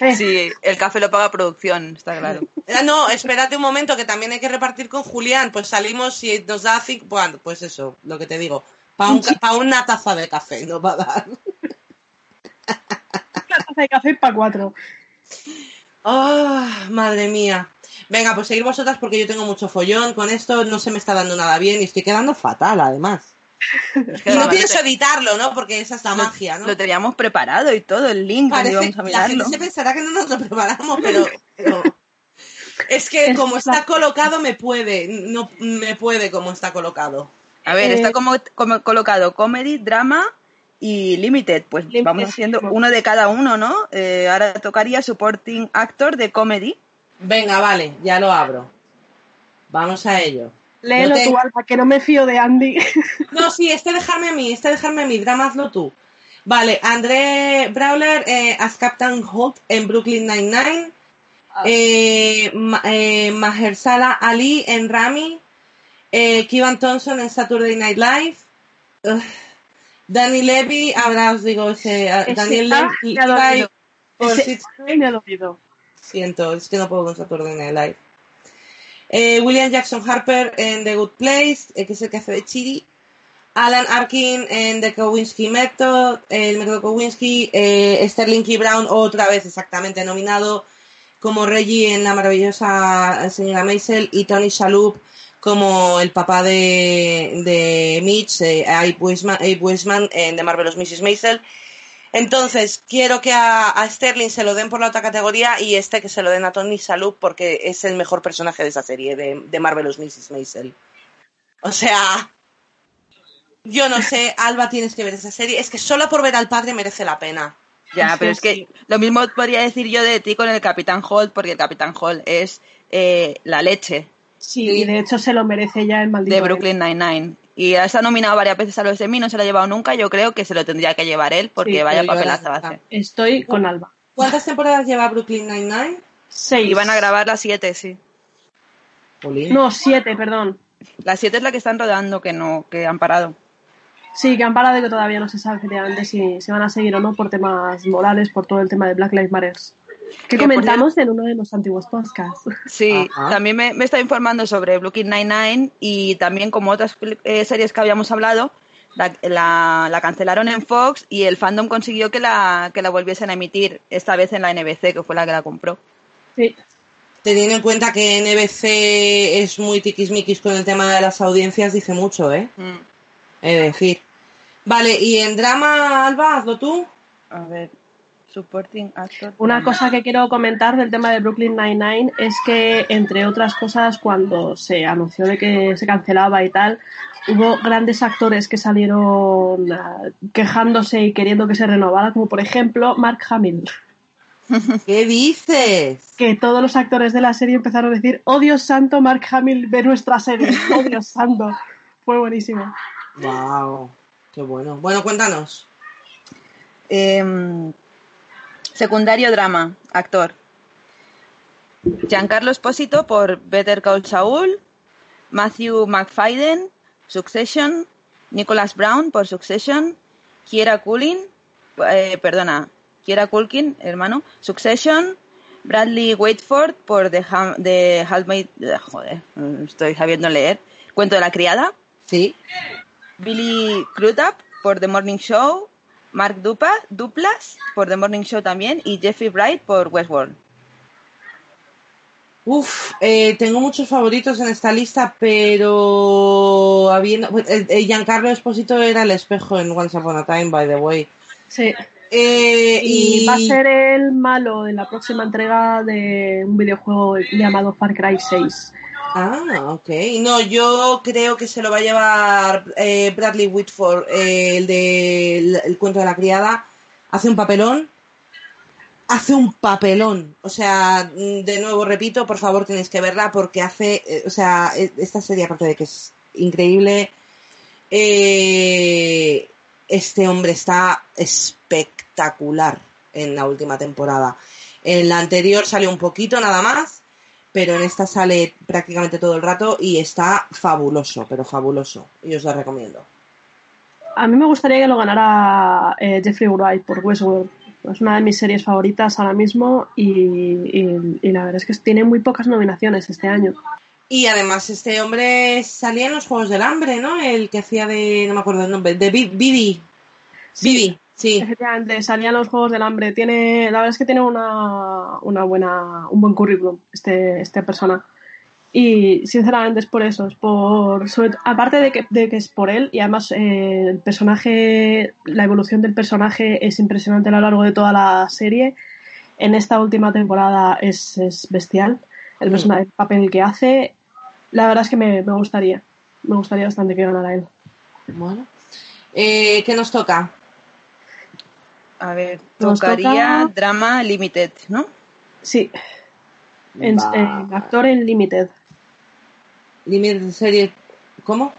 Eh, Sí, el café lo paga producción, está claro. Ah, No, espérate un momento, que también hay que repartir con Julián. Pues salimos y nos da cinco, bueno, pues eso, lo que te digo. Para un, pa' una taza de café nos va a dar. Una taza de café para cuatro. Ah, madre mía. Venga, pues seguir vosotras porque yo tengo mucho follón con esto, no se me está dando nada bien y estoy quedando fatal además. Es que Y no pienso editarlo, ¿no? Porque esa es la lo- magia, ¿no? Lo teníamos preparado y todo, el link, donde Parece, íbamos a la gente se pensará que no nos lo preparamos, pero, pero- es que como está colocado me puede, no me puede como está colocado. A ver, Eh, está como, como colocado comedy, drama y Limited. Pues Limited, vamos haciendo sí. uno de cada uno, ¿no? Eh, ahora tocaría Supporting Actor de Comedy. Venga, vale, ya lo abro. Vamos a ello. Léelo No te- tú, Alba, que no me fío de Andy. No, sí, este dejarme a mí, este dejarme a mí, drama hazlo tú. Vale, André Brawler eh, as Captain Holt en Brooklyn Nine-Nine. Eh, Ma- eh, Mahershala Ali en Rami. Eh, Kivan Thompson en Saturday Night Live. Danny Levy, ahora os digo ese. Daniel Levy Ese-. Siento, es que no puedo con Saturday Night Live. Eh, William Jackson Harper en The Good Place, eh, que es el que hace de Chiri. Alan Arkin en The Kowinski Method, el método Kowinski. Eh, Sterling K. Brown, otra vez exactamente nominado como Reggie en La maravillosa señora Maisel. Y Tony Shalhoub como el papá de, de Mitch, eh, Abe Wiseman, Abe Wiseman The Marvelous Mrs. Maisel. Entonces, quiero que a, a Sterling se lo den por la otra categoría y este que se lo den a Tony Shalhoub porque es el mejor personaje de esa serie, de, de Marvelous Mrs. Maisel. O sea, yo no sé, Alba, tienes que ver esa serie. Es que solo por ver al padre merece la pena. Ya, pero es que lo mismo podría decir yo de ti con el Capitán Holt, porque el Capitán Holt es eh, la leche Sí, Sí. y de hecho se lo merece ya el maldito. de él. Brooklyn Nine-Nine. Y ha estado nominado varias veces a los Emmy, no se lo ha llevado nunca. Yo creo que se lo tendría que llevar él, porque Sí, vaya papelazo la- hace. Estoy con Alba. ¿Cuántas temporadas lleva Brooklyn Nine-Nine? Seis. Y van a grabar las siete, sí. No, siete, perdón. Las siete es la que están rodando, que no, que han parado. Sí, que han parado y que todavía no se sabe efectivamente si, si van a seguir o no por temas morales, por todo el tema de Black Lives Matter. Que comentamos en uno de los antiguos podcasts. Sí, Ajá. también me, me está informando sobre Brooklyn Nine-Nine y también como otras eh, series que habíamos hablado, la, la- la cancelaron en Fox y el fandom consiguió que la, que la volviesen a emitir, esta vez en la NBC, que fue la que la compró. Sí. Teniendo en cuenta que NBC es muy tiquismiquis con el tema de las audiencias, dice mucho, ¿eh? Mm. Es decir. Vale, y en drama, Alba, hazlo tú. A ver, supporting actor. Una cosa que quiero comentar del tema de Brooklyn Nine-Nine es que, entre otras cosas, cuando se anunció de que se cancelaba y tal, hubo grandes actores que salieron ah, quejándose y queriendo que se renovara, como por ejemplo Mark Hamill. ¿Qué dices? Que todos los actores de la serie empezaron a decir: Oh Dios santo, Mark Hamill ve nuestra serie. Oh Dios santo. Fue buenísimo. Wow, qué bueno. Bueno, cuéntanos. Em, secundario drama, actor. Giancarlo Espósito por Better Call Saul, Matthew McFadden, Succession, Nicholas Brown por Succession, Kiera Culkin, eh, perdona, Kiera Culkin, hermano, Succession, Bradley Waitford por The, Ha- The Handmaid- eh, joder, estoy sabiendo leer, Cuento de la criada, Sí. Billy Crudup por The Morning Show, Mark Dupa, Duplas por The Morning Show también y Jeffrey Bright por Westworld. Uf, eh, tengo muchos favoritos en esta lista, pero habiendo, pues, eh, eh, Giancarlo Esposito era el espejo en Once Upon a Time, by the way. Sí. Eh, Y y va a ser el malo de la próxima entrega de un videojuego llamado Far Cry 6. Ah, ok. No, yo creo que se lo va a llevar eh, Bradley Whitford, eh, el de el, cuento de la criada. Hace un papelón. Hace un papelón. O sea, mm, de nuevo repito, por favor tenéis que verla porque hace, eh, o sea, eh, esta serie aparte de que es increíble, eh, este hombre está espectacular en la última temporada. En la anterior salió un poquito nada más, pero en esta sale prácticamente todo el rato y está fabuloso, pero fabuloso. Y os lo recomiendo. A mí me gustaría que lo ganara eh, Jeffrey Wright por Westworld. Es una de mis series favoritas ahora mismo y, y- y la verdad es que tiene muy pocas nominaciones este año. Y además este hombre salía en los Juegos del Hambre, ¿no? El que hacía de, no me acuerdo el nombre, de Bi- Bibi. Bibi, sí. Efectivamente, salía en los Juegos del Hambre. Tiene, la verdad es que tiene una, una buena, un buen currículum este, esta persona. Y sinceramente es por eso, es por, sobre- aparte de que, de que es por él y además eh, el personaje, la evolución del personaje es impresionante a lo largo de toda la serie. En esta última temporada es, es bestial el, persona- el papel que hace. La verdad es que me, me gustaría, me gustaría bastante que ganara él. Bueno. Eh, ¿Qué nos toca? A ver, tocaría toca- drama limited, ¿no? Sí. En, actor en Limited. Limited serie. ¿Cómo?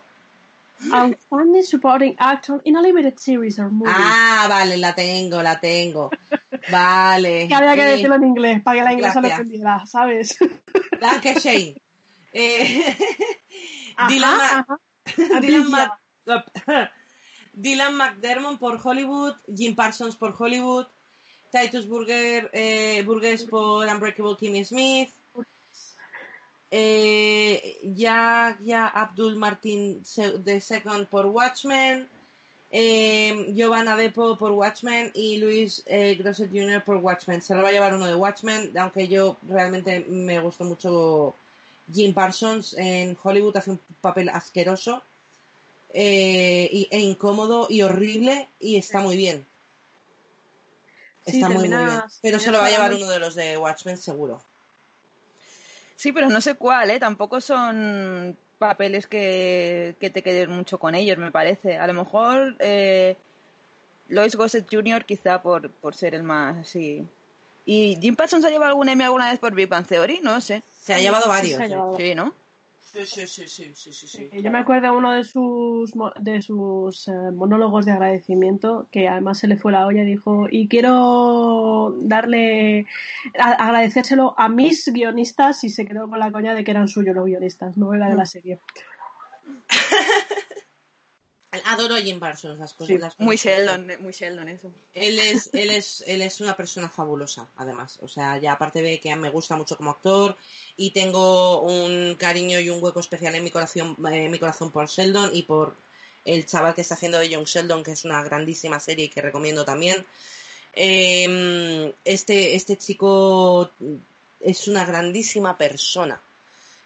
Outstanding supporting actor in a limited series or movie. Ah, vale, la tengo, la tengo. Vale. que había que Eh, decirlo en inglés para que la inglesa lo entendiera, ¿sabes? Danke Shane. Eh, Ajá, Dylan, ajá. Dylan. Dylan McDermott por Hollywood, Jim Parsons por Hollywood, Titus Burger, eh, Burgess por Unbreakable Kimmy Smith, eh, ya, ya Abdul Martin de Second por Watchmen, eh, Giovanna Depo por Watchmen y Luis eh, Grosset Jr. por Watchmen. Se lo va a llevar uno de Watchmen, aunque yo realmente me gustó mucho Jim Parsons en Hollywood, hace un papel asqueroso eh, y- e incómodo y horrible y está muy bien. Sí, Está muy, bien. Pero se lo va a llevar uno de los de Watchmen seguro. Sí, pero no sé cuál, ¿eh? Tampoco son papeles que, que te quedes mucho con ellos, me parece. A lo mejor eh, Lois Gossett Jr. quizá por, por ser el más así. ¿Y Jim Parsons ha llevado algún Emmy alguna vez por Big Bang Theory? No sé. Se ha llevado varios. ha ¿eh? llevado. Sí, ¿no? Sí, sí, sí, sí, sí, sí, sí. Eh, Yo me acuerdo de uno de sus de sus eh, monólogos de agradecimiento que además se le fue la olla y dijo y quiero darle a- agradecérselo a mis guionistas y se quedó con la coña de que eran suyos los guionistas, no era de la serie. Adoro a Jim Parsons, las cosas. Sí, las cosas. Muy Sheldon, muy Sheldon eso. Él es, él es, él es una persona fabulosa, además. O sea, ya aparte de que me gusta mucho como actor y tengo un cariño y un hueco especial en mi corazón, eh, en mi corazón por Sheldon y por el chaval que está haciendo de Young Sheldon, que es una grandísima serie y que recomiendo también. Eh, este, este chico es una grandísima persona.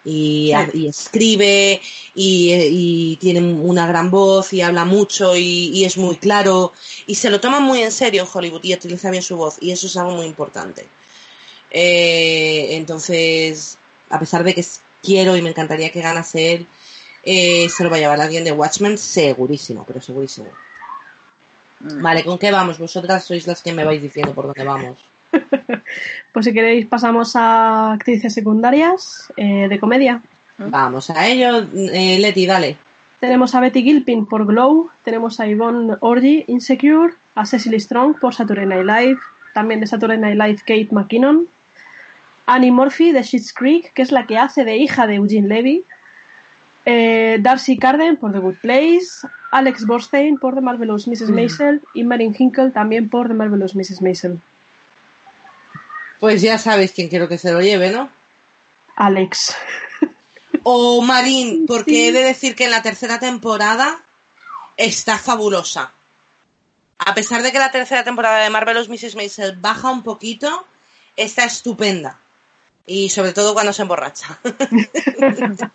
Y, escribe y, y tiene una gran voz y habla mucho y, y es muy claro y se lo toma muy en serio en Hollywood y utiliza bien su voz y eso es algo muy importante. Eh, entonces, a pesar de que quiero y me encantaría que ganase él, eh, se lo va a llevar alguien de Watchmen segurísimo, pero segurísimo. Vale, ¿con qué vamos? Vosotras sois las que me vais diciendo por dónde vamos. Pues si queréis pasamos a actrices secundarias eh, de comedia. Vamos a ello. Eh, Leti, dale. Tenemos a Betty Gilpin por Glow, tenemos a Yvonne Orji, Insecure, a Cecily Strong por Saturday Night Live, también de Saturday Night Live Kate McKinnon, Annie Murphy de Schitt's Creek, que es la que hace de hija de Eugene Levy, eh, Darcy Carden por The Good Place, Alex Borstein por The Marvelous Mrs. Maisel y Marin Hinkle también por The Marvelous Mrs. Maisel. Pues ya sabéis quién quiero que se lo lleve, ¿no? Alex. O Marín, porque he de decir que en la tercera temporada está fabulosa. A pesar de que la tercera temporada de Marvelous Mrs. Maisel baja un poquito, está estupenda. Y sobre todo cuando se emborracha.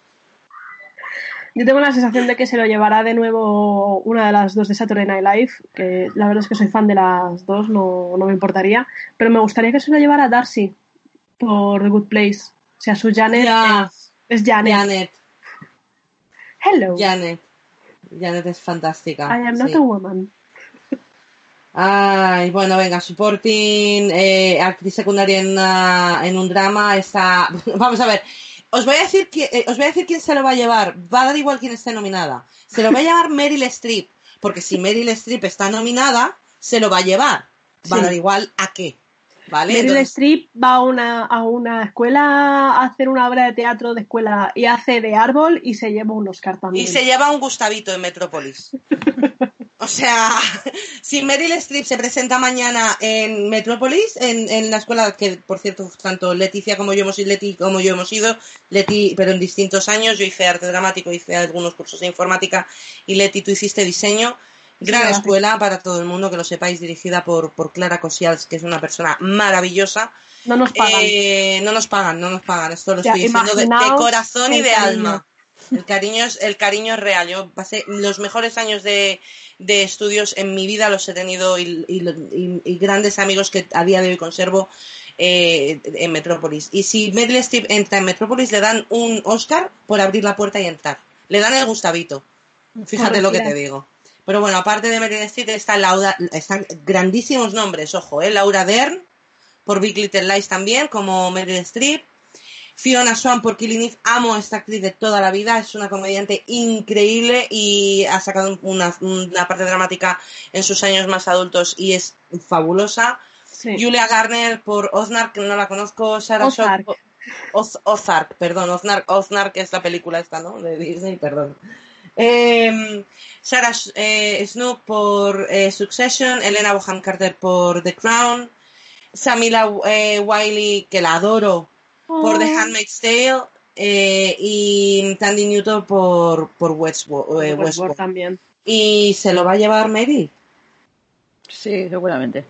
Yo tengo la sensación de que se lo llevará de nuevo una de las dos de Saturday Night Live, que la verdad es que soy fan de las dos, no, no me importaría, pero me gustaría que se lo llevara Darcy por The Good Place. O sea, su Janet es, es Janet. Janet, Hello, Janet. Janet es fantástica. I am not sí. a woman. Ay, bueno, venga, supporting, eh, actriz secundaria en, un drama, está... Vamos a ver, os voy a decir que, eh, os voy a decir quién se lo va a llevar. Va a dar igual quién esté nominada. Se lo va a llevar Meryl Streep, porque si Meryl Streep está nominada, se lo va a llevar. Va a dar igual a qué, ¿vale? Meryl Entonces, Streep va a una, a una escuela a hacer una obra de teatro de escuela y hace de árbol y se lleva un Oscar también. y se lleva un Gustavito en Metrópolis. O sea, si Meryl Streep se presenta mañana en Metrópolis, en, en la escuela que, por cierto, tanto Leticia como yo hemos ido, Leti como yo hemos ido, Leti, pero en distintos años, yo hice arte dramático, hice algunos cursos de informática y Leti, tú hiciste diseño. Gran escuela para todo el mundo, que lo sepáis, dirigida por, por Clara Cosials, que es una persona maravillosa. No nos pagan. Eh, no nos pagan, no nos pagan. Esto lo estoy diciendo de, corazón y de alma. El cariño es el cariño es real. Yo pasé los mejores años de, de estudios en mi vida los he tenido y, y y- y grandes amigos que a día de hoy conservo eh, en Metrópolis. Y si Meryl Streep entra en Metrópolis le dan un Oscar por abrir la puerta y entrar. Le dan el Gustavito. Fíjate lo que te digo. Pero bueno, aparte de Meryl Streep está Laura, están grandísimos nombres, ojo, ¿eh? Laura Dern por Big Little Lies también, como Meryl Streep. Fiona Swan por Killing Eve, amo a esta actriz de toda la vida, es una comediante increíble y ha sacado una, una parte dramática en sus años más adultos y es fabulosa. Sí. Julia Garner por Ozark, que no la conozco, Sarah Ozark. Oz- Ozark, perdón, Ozark, Ozark es la película esta, ¿no? De Disney, perdón. Eh, Sarah eh, Snook por eh, Succession, Elena Boham Carter por The Crown, Samila eh, Wiley, que la adoro, por The Handmaid's Tale, eh, y Tandy Newton por, por Westworld, eh, Westworld Westworld. también. Y se lo va a llevar Meryl. Sí, seguramente.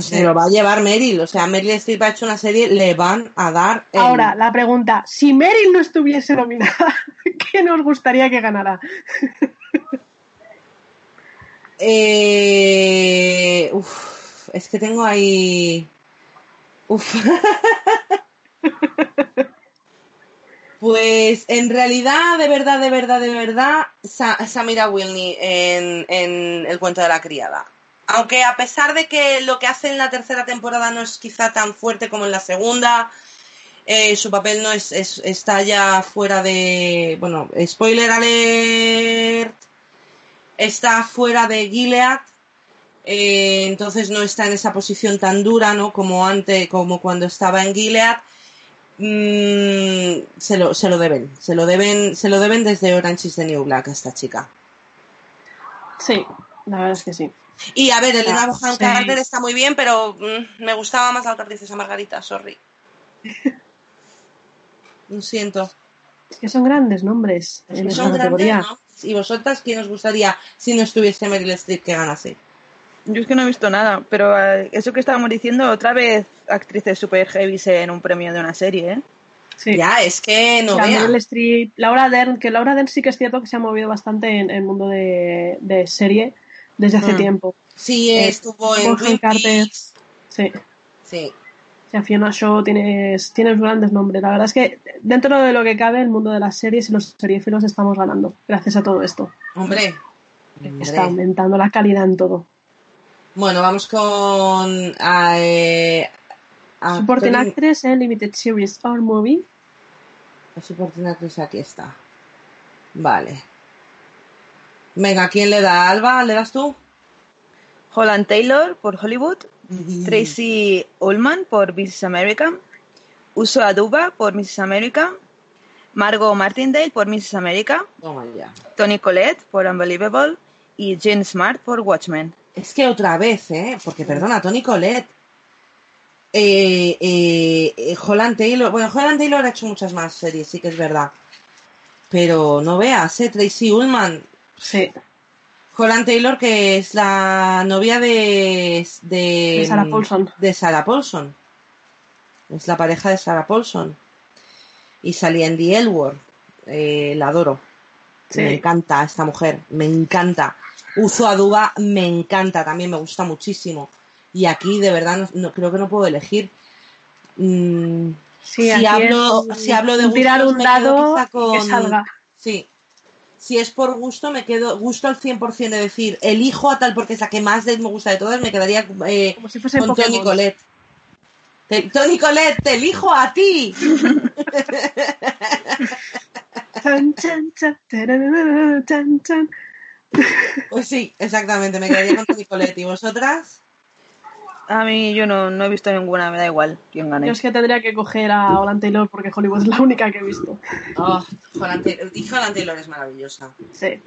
Se lo va a llevar Meryl. O sea, Meryl Streep ha hecho una serie, le van a dar. el- Ahora, la pregunta, si Meryl no estuviese nominada, ¿qué nos gustaría que ganara? Eh, uf, es que tengo ahí. Uf. Pues en realidad, de verdad, de verdad, de verdad, Sa- Samira Wilney en, El cuento de la criada. Aunque a pesar de que lo que hace en la tercera temporada no es quizá tan fuerte como en la segunda, eh, su papel no es, es- está ya fuera de. Bueno, spoiler alert. Está fuera de Gilead. eh, entonces no está en esa posición tan dura, ¿no? Como antes, como cuando estaba en Gilead. Mm, se, lo, se lo deben, se lo deben, se lo deben desde Orange is the New Black a esta chica. Sí, la verdad es que sí. Y a ver, Elena sí. Carter está muy bien, pero mm, me gustaba más la otra princesa Margarita, sorry. Lo siento. Es que son grandes nombres en esa grandes. ¿no? ¿Y vosotras quién os gustaría si no estuviese Meryl Streep que ganase? Yo es que no he visto nada, pero eh, eso que estábamos diciendo, otra vez actrices super heavy en un premio de una serie, ¿eh? Sí. Ya, es que no O sea, vea. Laura Dern, que Laura Dern sí que es cierto que se ha movido bastante en el mundo de, de serie desde hace Mm. tiempo. Sí, Eh, estuvo en Twin. Peaks. Sí. Sí. O sea, Fiona Shaw tienes, tienes grandes nombres. La verdad es que dentro de lo que cabe, el mundo de las series y los seriéfilos estamos ganando gracias a todo esto. Hombre. Está Hombre. aumentando la calidad en todo. Bueno, vamos con. eh, a- Supporting Actress en Limited Series or Movie. Supporting Actress, aquí está. Vale. Venga, ¿quién le da? ¿Alba? ¿Le das tú? Holland Taylor por Hollywood, Tracy Ullman por Mrs. America, Uso Aduba por Mrs. America, Margot Martindale por Mrs. America. Tony Collette por Unbelievable y Jane Smart por Watchmen. Es que otra vez, ¿eh? Porque perdona, Tony Colette. Eh, eh, Holland Taylor. Bueno, Holland Taylor ha hecho muchas más series, sí que es verdad. Pero no veas, ¿eh? Tracy Ullman. Sí. Holland Taylor, que es la novia de. De, De Sarah Paulson. De Sarah Paulson. Es la pareja de Sarah Paulson. Y salía en The L Word. Eh, la adoro. Sí. Me encanta esta mujer, me encanta. Uso Aduba me encanta, también me gusta muchísimo. Y aquí de verdad no, no- creo que no puedo elegir. Mm, Sí, si, hablo, es si hablo de tirar gustos, un me quedo dado quizá y que con- salga. Sí. Si es por gusto, me quedo gusto al 100% de decir, elijo a tal porque es la que más me gusta de todas, me quedaría eh, Como si fuese con Tony. Colette. Te- Tony Colette, te elijo a ti. Pues sí, exactamente, me quedaría con. ¿Y vosotras? A mí yo no, no he visto ninguna, me da igual quién gane. Yo es que tendría que coger a Holland Taylor porque Hollywood es la única que he visto. Oh, Holland Taylor, y Holland Taylor es maravillosa. Sí.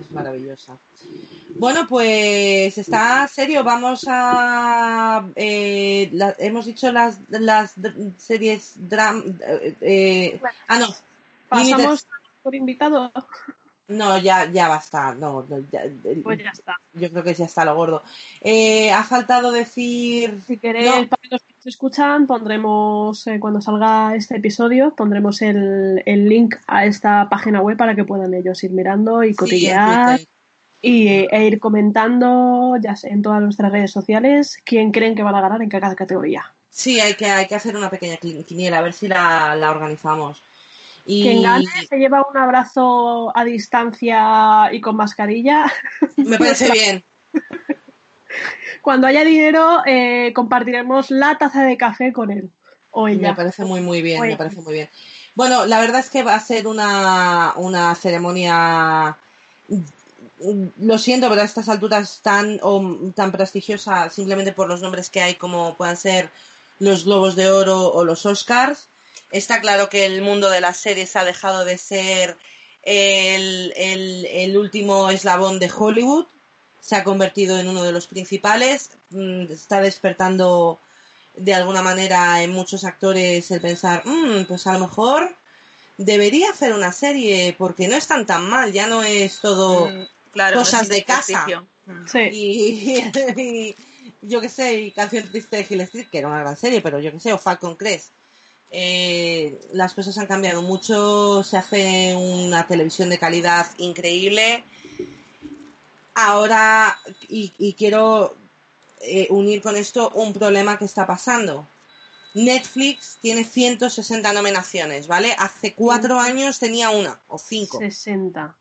Es maravillosa. Bueno, pues está serio. Vamos a. eh, la- hemos dicho las, las series. Dram, eh, eh, ah, no. Pasamos por invitado. No, ya, ya basta. No, no, ya- Pues ya está. yo creo que ya está lo gordo. Eh, ha faltado decir. Si queréis, No. para los que nos escuchan, pondremos, eh, cuando salga este episodio, pondremos el, el link a esta página web para que puedan ellos ir mirando y cotillear y, eh, e ir comentando ya sé, en todas nuestras redes sociales quién creen que van a ganar en cada categoría. Sí, hay que, hay que hacer una pequeña quin- quiniela, a ver si la, la organizamos. Y... Quien gane se lleva un abrazo a distancia y con mascarilla. Me parece bien. Cuando haya dinero, eh, compartiremos la taza de café con él. O ella. Me parece muy, muy bien, me parece muy bien. Bueno, la verdad es que va a ser una, una ceremonia lo siento, pero a estas alturas tan, tan prestigiosa simplemente por los nombres que hay como puedan ser los Globos de Oro o los Oscars. Está claro que el mundo de las series ha dejado de ser el, último eslabón de Hollywood, se ha convertido en uno de los principales, mm, está despertando de alguna manera en muchos actores el pensar, mm, pues a lo mejor debería hacer una serie porque no están tan mal, ya no es todo mm, cosas de casa. Y, yo qué sé, y Canción Triste de Hill Street, que era una gran serie, pero yo qué sé, o Falcon Crest. Eh, las cosas han cambiado mucho, se hace una televisión de calidad increíble. Ahora, y, quiero eh, unir con esto un problema que está pasando. Netflix tiene 160 nominaciones, ¿vale? Hace cuatro años tenía una, o cinco. 60.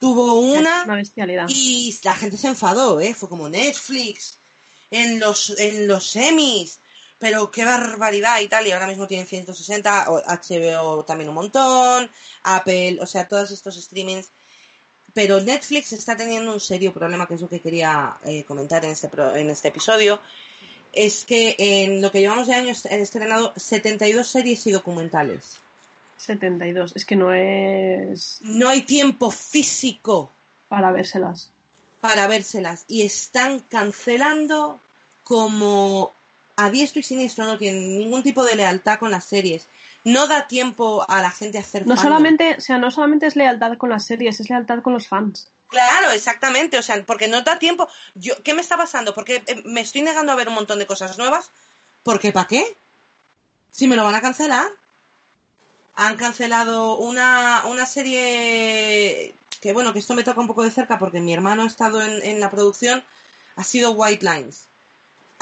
Tuvo una, una bestialidad. y la gente se enfadó, ¿eh? Fue como Netflix en los, en los semis, pero qué barbaridad y tal, y ahora mismo tienen 160, HBO también un montón, Apple, o sea, todos estos streamings. Pero Netflix está teniendo un serio problema, que es lo que quería eh, comentar en este, en este episodio, es que en lo que llevamos de años han estrenado 72 series y documentales. 72, es que no es... No hay tiempo físico. Para vérselas. Para vérselas. Y están cancelando como a diestro y siniestro, no tienen ningún tipo de lealtad con las series. No da tiempo a la gente a hacer no solamente, o sea, no solamente es lealtad con las series, es lealtad con los fans. Claro, exactamente, o sea, porque no da tiempo. Yo, ¿Qué me está pasando? Porque eh, me estoy negando a ver un montón de cosas nuevas. ¿Por qué? ¿Para qué? Si me lo van a cancelar. Han cancelado una, una serie que, bueno, que esto me toca un poco de cerca porque mi hermano ha estado en, en la producción. Ha sido White Lines.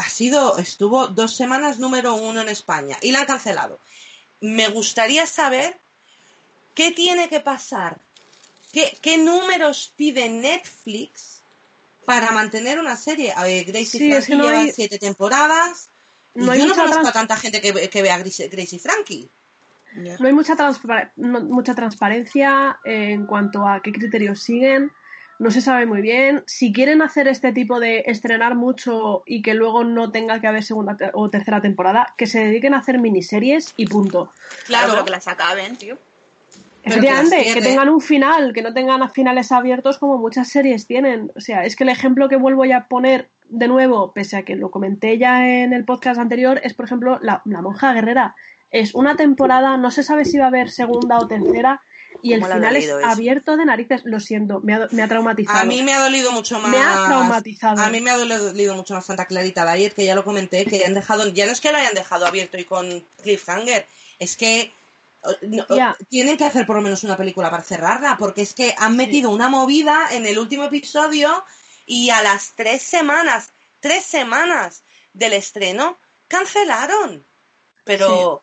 Ha sido, estuvo dos semanas número uno en España y la han cancelado. Me gustaría saber qué tiene que pasar ¿Qué, números pide Netflix para mantener una serie? A ver, Gracie Frankie lleva siete temporadas. No yo no conozco a tanta gente que, que vea Gracie, Gracie Frankie. No hay mucha, mucha transparencia en cuanto a qué criterios siguen. No se sabe muy bien. Si quieren hacer este tipo de estrenar mucho y que luego no tenga que haber segunda o tercera temporada, que se dediquen a hacer miniseries y punto. Claro, pero que las acaben, tío. Efectivamente, que, tengan un final, que no tengan finales abiertos como muchas series tienen. O sea, es que el ejemplo que vuelvo ya a poner de nuevo, pese a que lo comenté ya en el podcast anterior, es por ejemplo la, monja guerrera. Es una temporada, no se sabe si va a haber segunda o tercera, y el final es abierto de narices. Lo siento, me ha, me ha, traumatizado. A mí me ha dolido mucho más. Me ha traumatizado. A mí me ha dolido mucho más Santa Clarita Diet, que ya lo comenté, que han dejado, ya no es que lo hayan dejado abierto y con cliffhanger, es que tienen que hacer por lo menos una película para cerrarla, porque es que han metido una movida en el último episodio y a las tres semanas, tres semanas del estreno, cancelaron. Pero,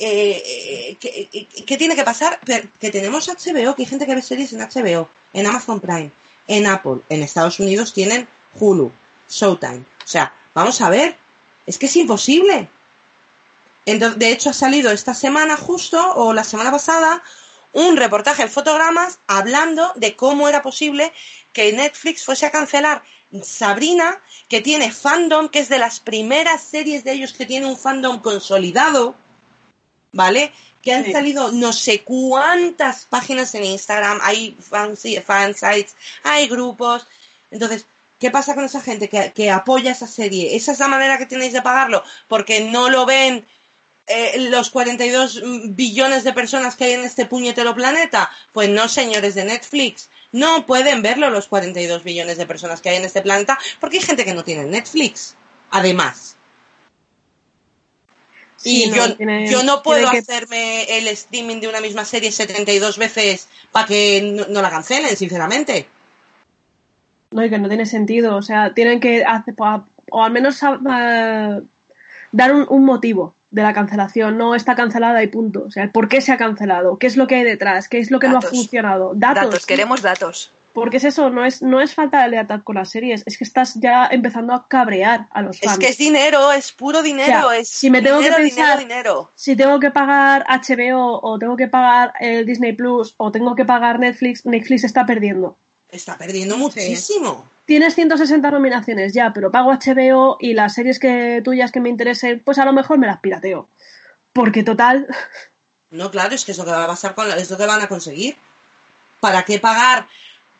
eh, eh, ¿qué, tiene que pasar? Que tenemos HBO, que hay gente que ve series en HBO, en Amazon Prime, en Apple, en Estados Unidos tienen Hulu, Showtime. O sea, vamos a ver, es que es imposible de hecho, ha salido esta semana justo, o la semana pasada, un reportaje en fotogramas hablando de cómo era posible que Netflix fuese a cancelar Sabrina, que tiene fandom, que es de las primeras series de ellos que tiene un fandom consolidado, ¿vale? Que han salido no sé cuántas páginas en Instagram, hay fan, sites, hay grupos. Entonces, ¿qué pasa con esa gente que, que apoya esa serie? ¿Esa es la manera que tenéis de pagarlo? Porque no lo ven eh, los 42 billones de personas que hay en este puñetero planeta? Pues no, señores de Netflix. No pueden verlo los 42 billones de personas que hay en este planeta porque hay gente que no tiene Netflix. Además. Y yo, no, yo no puedo hacerme el streaming de una misma serie 72 veces para que no, la cancelen, sinceramente. No, y que no tiene sentido. O sea, tienen que hacer, o al menos uh, dar un, motivo de la cancelación, no está cancelada y punto. O sea, ¿por qué se ha cancelado? ¿Qué es lo que hay detrás? ¿Qué es lo que no ha funcionado? Datos. Datos, queremos datos. Porque es eso, no es, no es falta de lealtad con las series, es que estás ya empezando a cabrear a los fans. Es que es dinero, es puro dinero, O sea, es si me tengo que dinero, pensar- dinero, dinero. Si tengo que pagar HBO o tengo que pagar el Disney Plus o tengo que pagar Netflix, Netflix está perdiendo. Está perdiendo muchísimo. Tienes 160 nominaciones ya, pero pago HBO y las series que tuyas que me interesen, pues a lo mejor me las pirateo. Porque total, No, claro, es que es lo que va a pasar con la- es lo que van a conseguir. ¿Para qué pagar?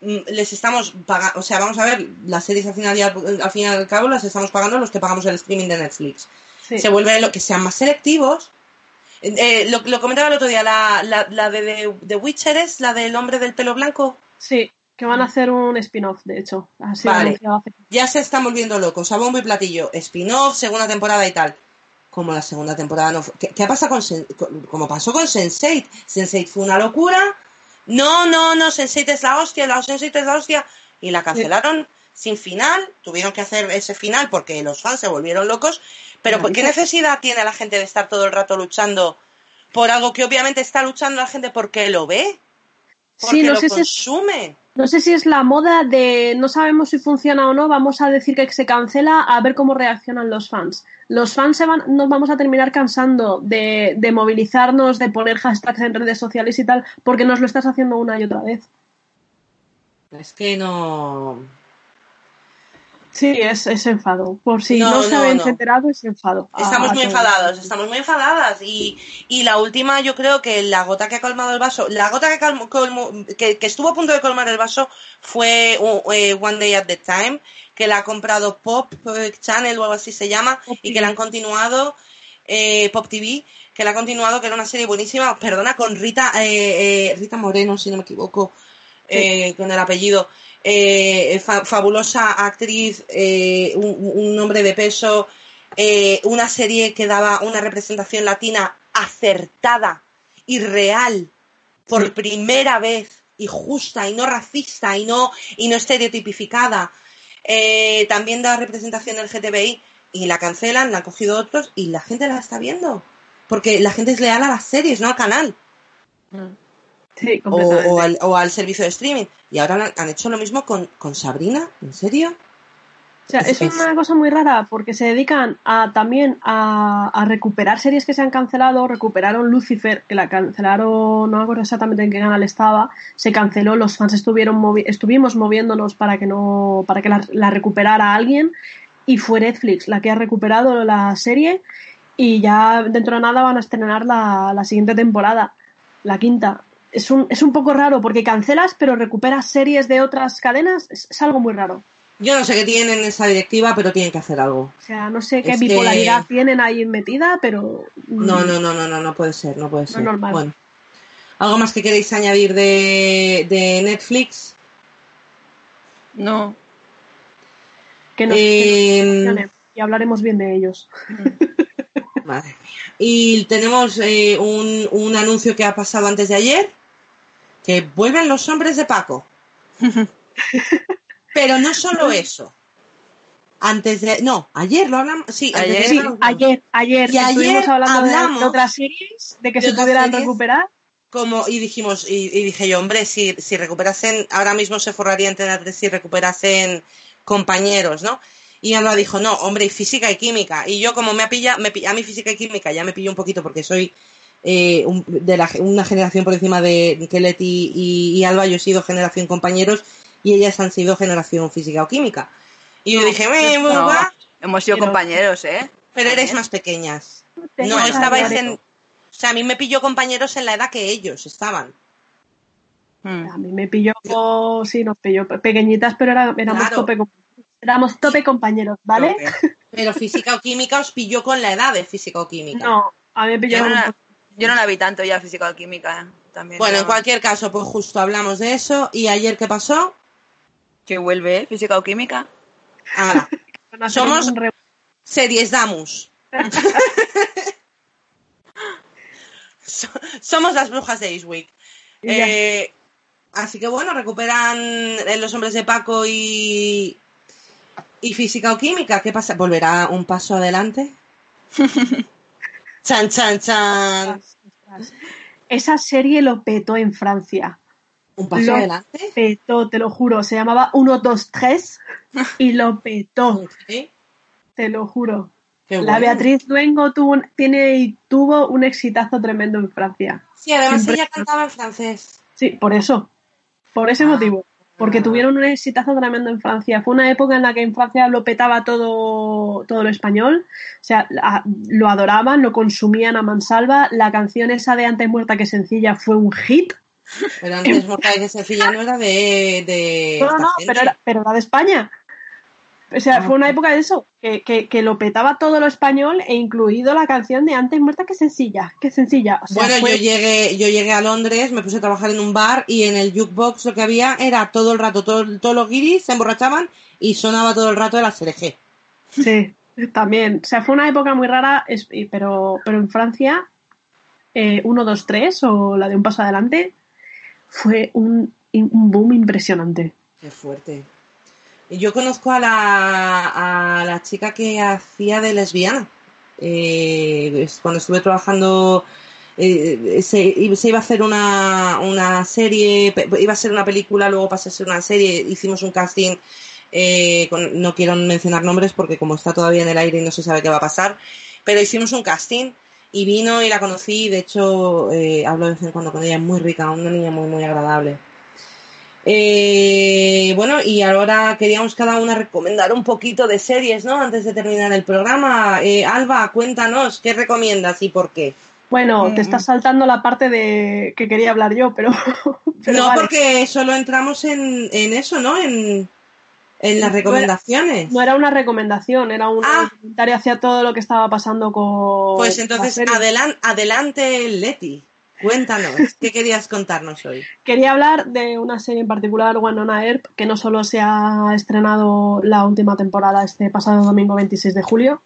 Mm, Les estamos pagando, o sea, vamos a ver, las series al final y al, al fin y al cabo las estamos pagando los que pagamos el streaming de Netflix. sí. Se vuelve lo que sean más selectivos. Eh, eh, lo, lo comentaba el otro día, la, la, la de, de, de Witcher es la del hombre del pelo blanco. sí, que van a hacer un spin-off, de hecho. Así Vale. Ya se están volviendo locos, a bombo y platillo, spin-off, segunda temporada y tal. Como la segunda temporada no fue. ¿Qué, qué pasa con, con- como pasó con Sense8? Sense8 fue una locura. No, no, no, Sense8 es la hostia, la Sense8 es la hostia. Y la cancelaron sin final. Tuvieron que hacer ese final porque los fans se volvieron locos. Pero ¿por ¿qué necesidad tiene la gente de estar todo el rato luchando por algo que obviamente está luchando la gente porque lo ve? Porque Sí, no lo sé si es-. No sé si es la moda de no sabemos si funciona o no, vamos a decir que se cancela a ver cómo reaccionan los fans. Los fans se van, nos vamos a terminar cansando de, de movilizarnos, de poner hashtags en redes sociales y tal, porque nos lo estás haciendo una y otra vez. Es que no. Sí, es, es enfado. Por si No, no, se habéis no. enterado, es enfado. Estamos Ah, muy todo. enfadados, estamos muy enfadadas. Y, y la última, yo creo que la gota que ha colmado el vaso, la gota que, calmo- colmo- que, que estuvo a punto de colmar el vaso fue uh, eh, One Day at the Time, que la ha comprado Pop eh, Channel o algo así se llama, Pop y TV. que la han continuado, eh, Pop TV, que la ha continuado, que era una serie buenísima, perdona, con Rita, eh, eh, Rita Moreno, si no me equivoco, eh, con el apellido. Eh, fa- fabulosa actriz, eh, un, un nombre de peso, eh, una serie que daba una representación latina acertada y real por Sí. primera vez y justa y no racista y no y no estereotipificada. Eh, también da representación del GTBI y la cancelan la han cogido otros y la gente la está viendo porque la gente es leal a las series no al canal Sí, o, al, o al servicio de streaming y ahora han- han hecho lo mismo con, con Sabrina ¿en serio? O sea, es Es- una cosa muy rara porque se dedican a también a, a recuperar series que se han cancelado. Recuperaron Lucifer, que la cancelaron, no me acuerdo exactamente en qué canal estaba. Se canceló, los fans estuvieron movi- estuvimos moviéndonos para que no, para que la, la recuperara alguien. Y fue Netflix la que ha recuperado la serie. Y ya dentro de nada van a estrenar la, la siguiente temporada, la quinta. Es un, es un poco raro porque cancelas pero recuperas series de otras cadenas. Es- es algo muy raro. yo no sé qué tienen en esa directiva pero tienen que hacer algo O sea, no sé qué Es que- bipolaridad tienen ahí metida, pero. mm, No, no, no, no, no, no puede ser, no puede ser. normal. Bueno, ¿algo más que queréis añadir de, de Netflix? No. Que nos, Eh, que nos mencionen y hablaremos bien de ellos. Madre mía. Y tenemos eh, un, un anuncio que ha pasado antes de ayer, que vuelven los hombres de Paco. Pero no solo eso. Antes de... No, ayer lo hablamos... Sí, antes de Ayer. Sí, lo hablamos. ayer, ayer, Y ayer hablando hablamos de, otras series, de que de se pudieran series. recuperar. como y dijimos y, y dije yo hombre si si recuperasen ahora mismo se forraría en 3 si recuperasen compañeros no y Alba dijo no hombre y física y química y yo como me ha pilla me a mí física y química ya me pilló un poquito porque soy eh, un- de la, una generación por encima de que Leti y, y Alba yo he sido generación compañeros y ellas han sido generación física o química y yo dije "Me, me, No, va", hemos sido Pero- compañeros, ¿eh? pero erais más pequeñas no estabais en o sea a mí me pilló compañeros en la edad que ellos estaban Mm. A mí me pilló, sí, nos pilló pe- pequeñitas, pero era- éramos, Claro. tope, com- éramos tope compañeros, ¿vale? Tope. Pero física o química os pilló con la edad de física o química. No, a mí me pilló Yo no, la, vi tanto ya física o química. ¿eh? También Bueno, en cualquier caso, pues justo hablamos de eso. ¿Y ayer qué pasó? Que vuelve, ¿eh? Física o química. Ahora, somos- series Damus. So- Somos las brujas de Eastwick. Eh, así que bueno, recuperan los hombres de Paco y, y física o química. ¿Qué pasa? ¿Volverá un paso adelante? Chan, chan, chan. Esa serie lo petó en Francia. Un paso Lo adelante. petó, te lo juro. Se llamaba 1, 2, 3 y lo petó, Sí, te lo juro. La. Beatriz Luengo tuvo un, tiene y tuvo un exitazo tremendo en Francia. Sí, además Siempre- ella cantaba en francés. Sí, por eso. Por ese Ah. motivo. Porque tuvieron un exitazo tremendo en Francia. Fue una época en la que en Francia lo petaba todo, todo lo español. O sea, lo adoraban, lo consumían a mansalva. La canción esa de Antes muerta que sencilla fue un hit. Pero antes Mortal que sencilla no era de. de No, no, era, pero era de España. O sea, Ah. fue una época de eso, que, que, que lo petaba todo lo español e incluido la canción de Antes muerta que sencilla. Que sencilla. O sea, Bueno, fue- yo llegué, yo llegué a Londres, me puse a trabajar en un bar y en el jukebox lo que había era todo el rato, todo- todos los guiris se emborrachaban y sonaba todo el rato de la SLG. Sí, también. O sea, fue una época muy rara, pero, pero en Francia, eh, 1, 2, 3 o la de un paso adelante, fue un, un boom impresionante. Qué fuerte. Yo conozco a la, a la chica que hacía de lesbiana. Eh, cuando estuve trabajando, eh, se, se iba a hacer una, una serie, iba a ser una película, luego pasó a ser una serie, hicimos un casting, eh, con- no quiero mencionar nombres porque como está todavía en el aire y no se sabe qué va a pasar, pero hicimos un casting y vino y la conocí, de hecho eh, hablo de vez en cuando con ella, es muy rica, una niña muy, muy agradable. Eh, bueno, y ahora queríamos cada una recomendar un poquito de series, ¿no? Antes de terminar el programa. Eh, Alba, cuéntanos, ¿qué recomiendas y por qué? Bueno, Mm. te estás saltando la parte de que quería hablar yo, pero. pero no, vale. porque solo entramos en, en eso, ¿no? En, en las recomendaciones. No era una recomendación, era un Ah. comentario hacia todo lo que estaba pasando con. Pues entonces, adelan- adelante, Leti. Cuéntanos, ¿qué querías contarnos hoy? Quería hablar de una serie en particular, Winona Earp, que no solo se ha estrenado la última temporada este pasado domingo 26 de julio,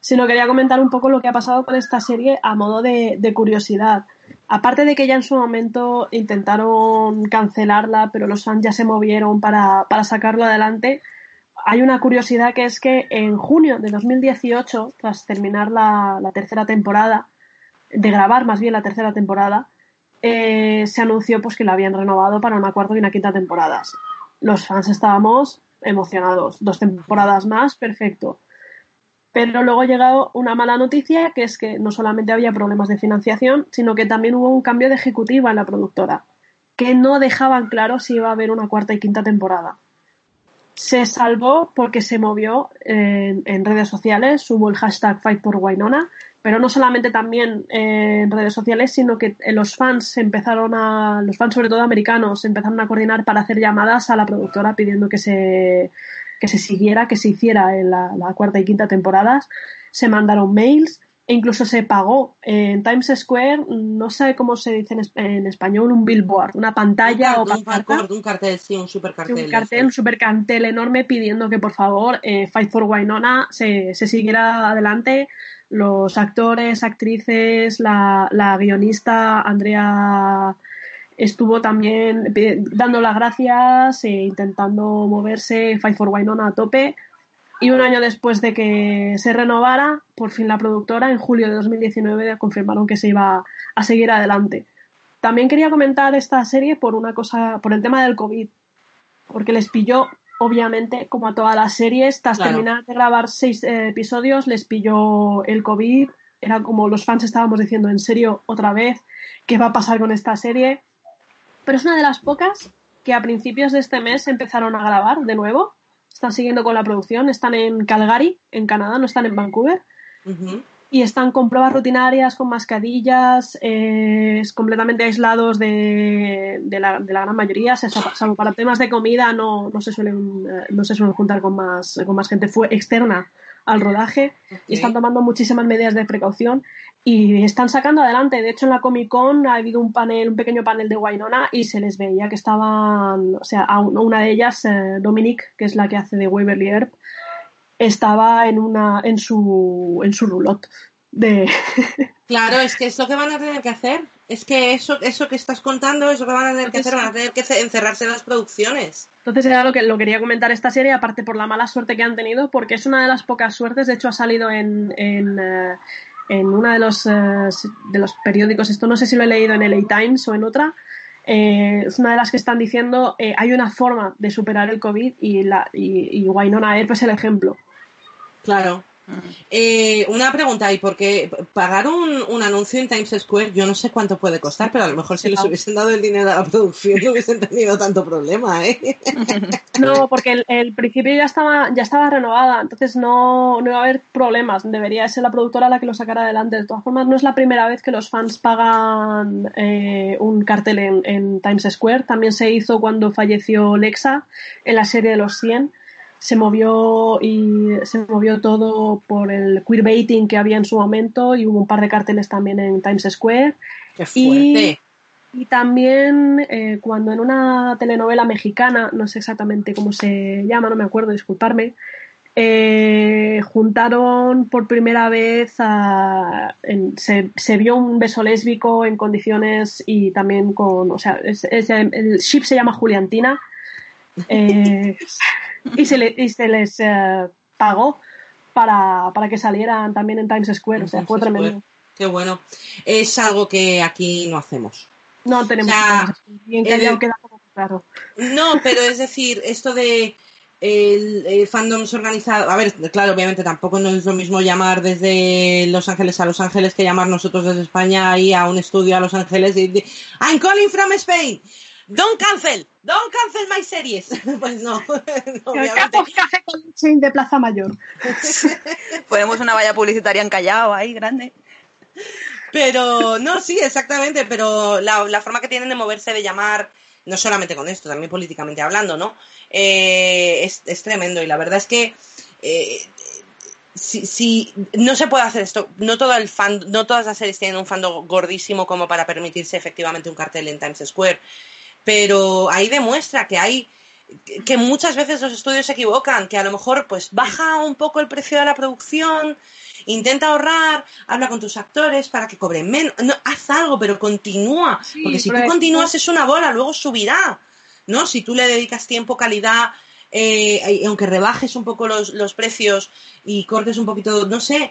sino quería comentar un poco lo que ha pasado con esta serie a modo de, de curiosidad. Aparte de que ya en su momento intentaron cancelarla, pero los fans ya se movieron para, para sacarlo adelante, hay una curiosidad que es que en junio de 2018, tras terminar la, la tercera temporada, de grabar más bien la tercera temporada, eh, se anunció pues que la habían renovado para una cuarta y una quinta temporadas. Los fans estábamos emocionados. Dos temporadas más, perfecto. Pero luego ha llegado una mala noticia, que es que no solamente había problemas de financiación, sino que también hubo un cambio de ejecutiva en la productora, que no dejaban claro si iba a haber una cuarta y quinta temporada. Se salvó porque se movió en, en redes sociales, hubo el hashtag Fight por Winona, pero no solamente también eh, en redes sociales, sino que eh, los fans empezaron a, los fans sobre todo americanos, empezaron a coordinar para hacer llamadas a la productora pidiendo que se, que se siguiera, que se hiciera en la, la cuarta y quinta temporadas. Se mandaron mails e incluso se pagó en Times Square, no sé cómo se dice en, es- en español, un billboard, una pantalla o un, car- pancarta un cartel, sí, un super cartel. un cartel, un super cartel enorme pidiendo que por favor eh, Fight for Winona se, se siguiera adelante. Los actores, actrices, la, la guionista Andrea estuvo también dando las gracias, e intentando moverse Fight for Winona a tope. Y un año después de que se renovara, por fin la productora, en julio de 2019, confirmaron que se iba a seguir adelante. También quería comentar esta serie por una cosa, por el tema del COVID, porque les pilló, obviamente, como a todas las series, tras Claro. terminar de grabar seis eh, episodios, les pilló el COVID. Era como los fans estábamos diciendo, en serio, otra vez, ¿qué va a pasar con esta serie? Pero es una de las pocas que a principios de este mes empezaron a grabar de nuevo. Están siguiendo con la producción, están en Calgary, en Canadá, no están en Vancouver. Y están con pruebas rutinarias, con mascarillas, eh, completamente aislados de, de la, de la gran mayoría, salvo para temas de comida no, no, se suelen, eh, no se suelen juntar con más, con más gente, fue externa al rodaje Ok. y están tomando muchísimas medidas de precaución y están sacando adelante. De hecho, en la Comic Con ha habido un panel, un pequeño panel de Winona y se les veía que estaban, o sea, a un- una de ellas, eh, Dominic, que es la que hace de Waverly Earp, estaba en una, en su, en su roulotte de, Claro, es que es lo que van a tener que hacer. Es que eso, eso que estás contando, eso que van a tener que hacer, van a tener que ce- encerrarse en las producciones. Entonces era lo que lo quería comentar esta serie, aparte por la mala suerte que han tenido, porque es una de las pocas suertes, de hecho ha salido en, en, eh, en uno de los, eh, de los periódicos, esto no sé si lo he leído en LA Times o en otra, eh, es una de las que están diciendo eh, hay una forma de superar el COVID y, la, y, y Wynonna Earp es el ejemplo. Claro, eh, una pregunta, ¿y por qué pagar un, un, anuncio en Times Square? Yo no sé cuánto puede costar, pero a lo mejor si les hubiesen dado el dinero a la producción no hubiesen tenido tanto problema, ¿eh? No, porque el, el, principio ya estaba, ya estaba renovada, entonces no, no iba a haber problemas. Debería ser la productora la que lo sacara adelante. De todas formas, no es la primera vez que los fans pagan eh, un cartel en, en Times Square. También se hizo cuando falleció Lexa en la serie de los 100 se movió y se movió todo por el queerbaiting que había en su momento y hubo un par de carteles también en Times Square. ¡Qué! Y, y también eh, cuando en una telenovela mexicana, no sé exactamente cómo se llama, no me acuerdo, disculparme, eh, juntaron por primera vez a, en, se, se, vio un beso lésbico en condiciones y también con, o sea, es, es, el ship se llama Juliantina. Eh, y se, le, y se les eh, pagó para, para, que salieran también en Times Square. En o sea, Times fue tremendo. Qué bueno. Es algo que aquí no hacemos. No tenemos. O sea, bien que el, queda poco claro. No, pero es decir, esto de el, el fandoms organizado. A ver, claro, obviamente tampoco no es lo mismo llamar desde Los Ángeles a Los Ángeles que llamar nosotros desde España y a un estudio a Los Ángeles y decir, I'm calling from Spain. Don't cancel, don't cancel my series. Pues no, no obviamente. café con de Plaza Mayor. Ponemos una valla publicitaria en Callao ahí, grande. Pero, no, sí, exactamente, pero la, la, forma que tienen de moverse, de llamar, no solamente con esto, también políticamente hablando, ¿no? Eh, es, es, tremendo y la verdad es que eh, si, si, no se puede hacer esto, no todo el fan, no todas las series tienen un fandom gordísimo como para permitirse efectivamente un cartel en Times Square pero ahí demuestra que hay que muchas veces los estudios se equivocan, que a lo mejor pues baja un poco el precio de la producción, intenta ahorrar, habla con tus actores para que cobren menos, no, haz algo, pero continúa, sí, porque si tú continúas es una bola, luego subirá, ¿no? Si tú le dedicas tiempo, calidad, eh, aunque rebajes un poco los, los precios y cortes un poquito, no sé,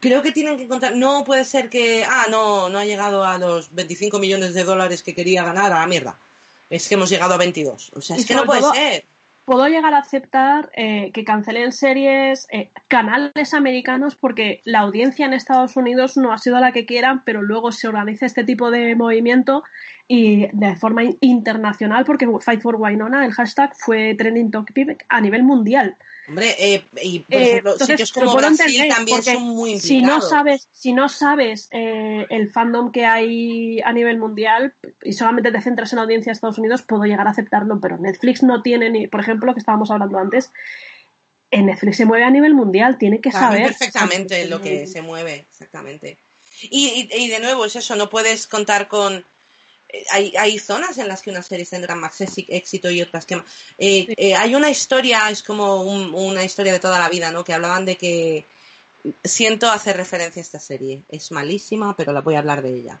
creo que tienen que encontrar. No puede ser que. Ah, no, no ha llegado a los 25 millones de dólares que quería ganar, a la mierda es que hemos llegado a 22. O sea, es que no puede todo, ser. Puedo llegar a aceptar eh, que cancelen series, eh, canales americanos, porque la audiencia en Estados Unidos no ha sido la que quieran, pero luego se organiza este tipo de movimiento y de forma internacional, porque Fight for Winona, el hashtag, fue trending topic a nivel mundial. Hombre, eh, y por ejemplo, entonces, sitios como Brasil también son muy implicados. Si no sabes, si no sabes eh, el fandom que hay a nivel mundial y solamente te centras en la audiencia de Estados Unidos, puedo llegar a aceptarlo, pero Netflix no tiene ni, por ejemplo, lo que estábamos hablando antes, en Netflix se mueve a nivel mundial, tiene que Sabe saber perfectamente lo que se mueve, exactamente. Y, y, y de nuevo es eso, no puedes contar con hay, hay, zonas en las que unas series tendrán más éxito y otras que más. Eh, sí. eh, hay una historia, es como un, una historia de toda la vida, ¿no? Que hablaban de que siento hacer referencia a esta serie. Es malísima, pero la voy a hablar de ella.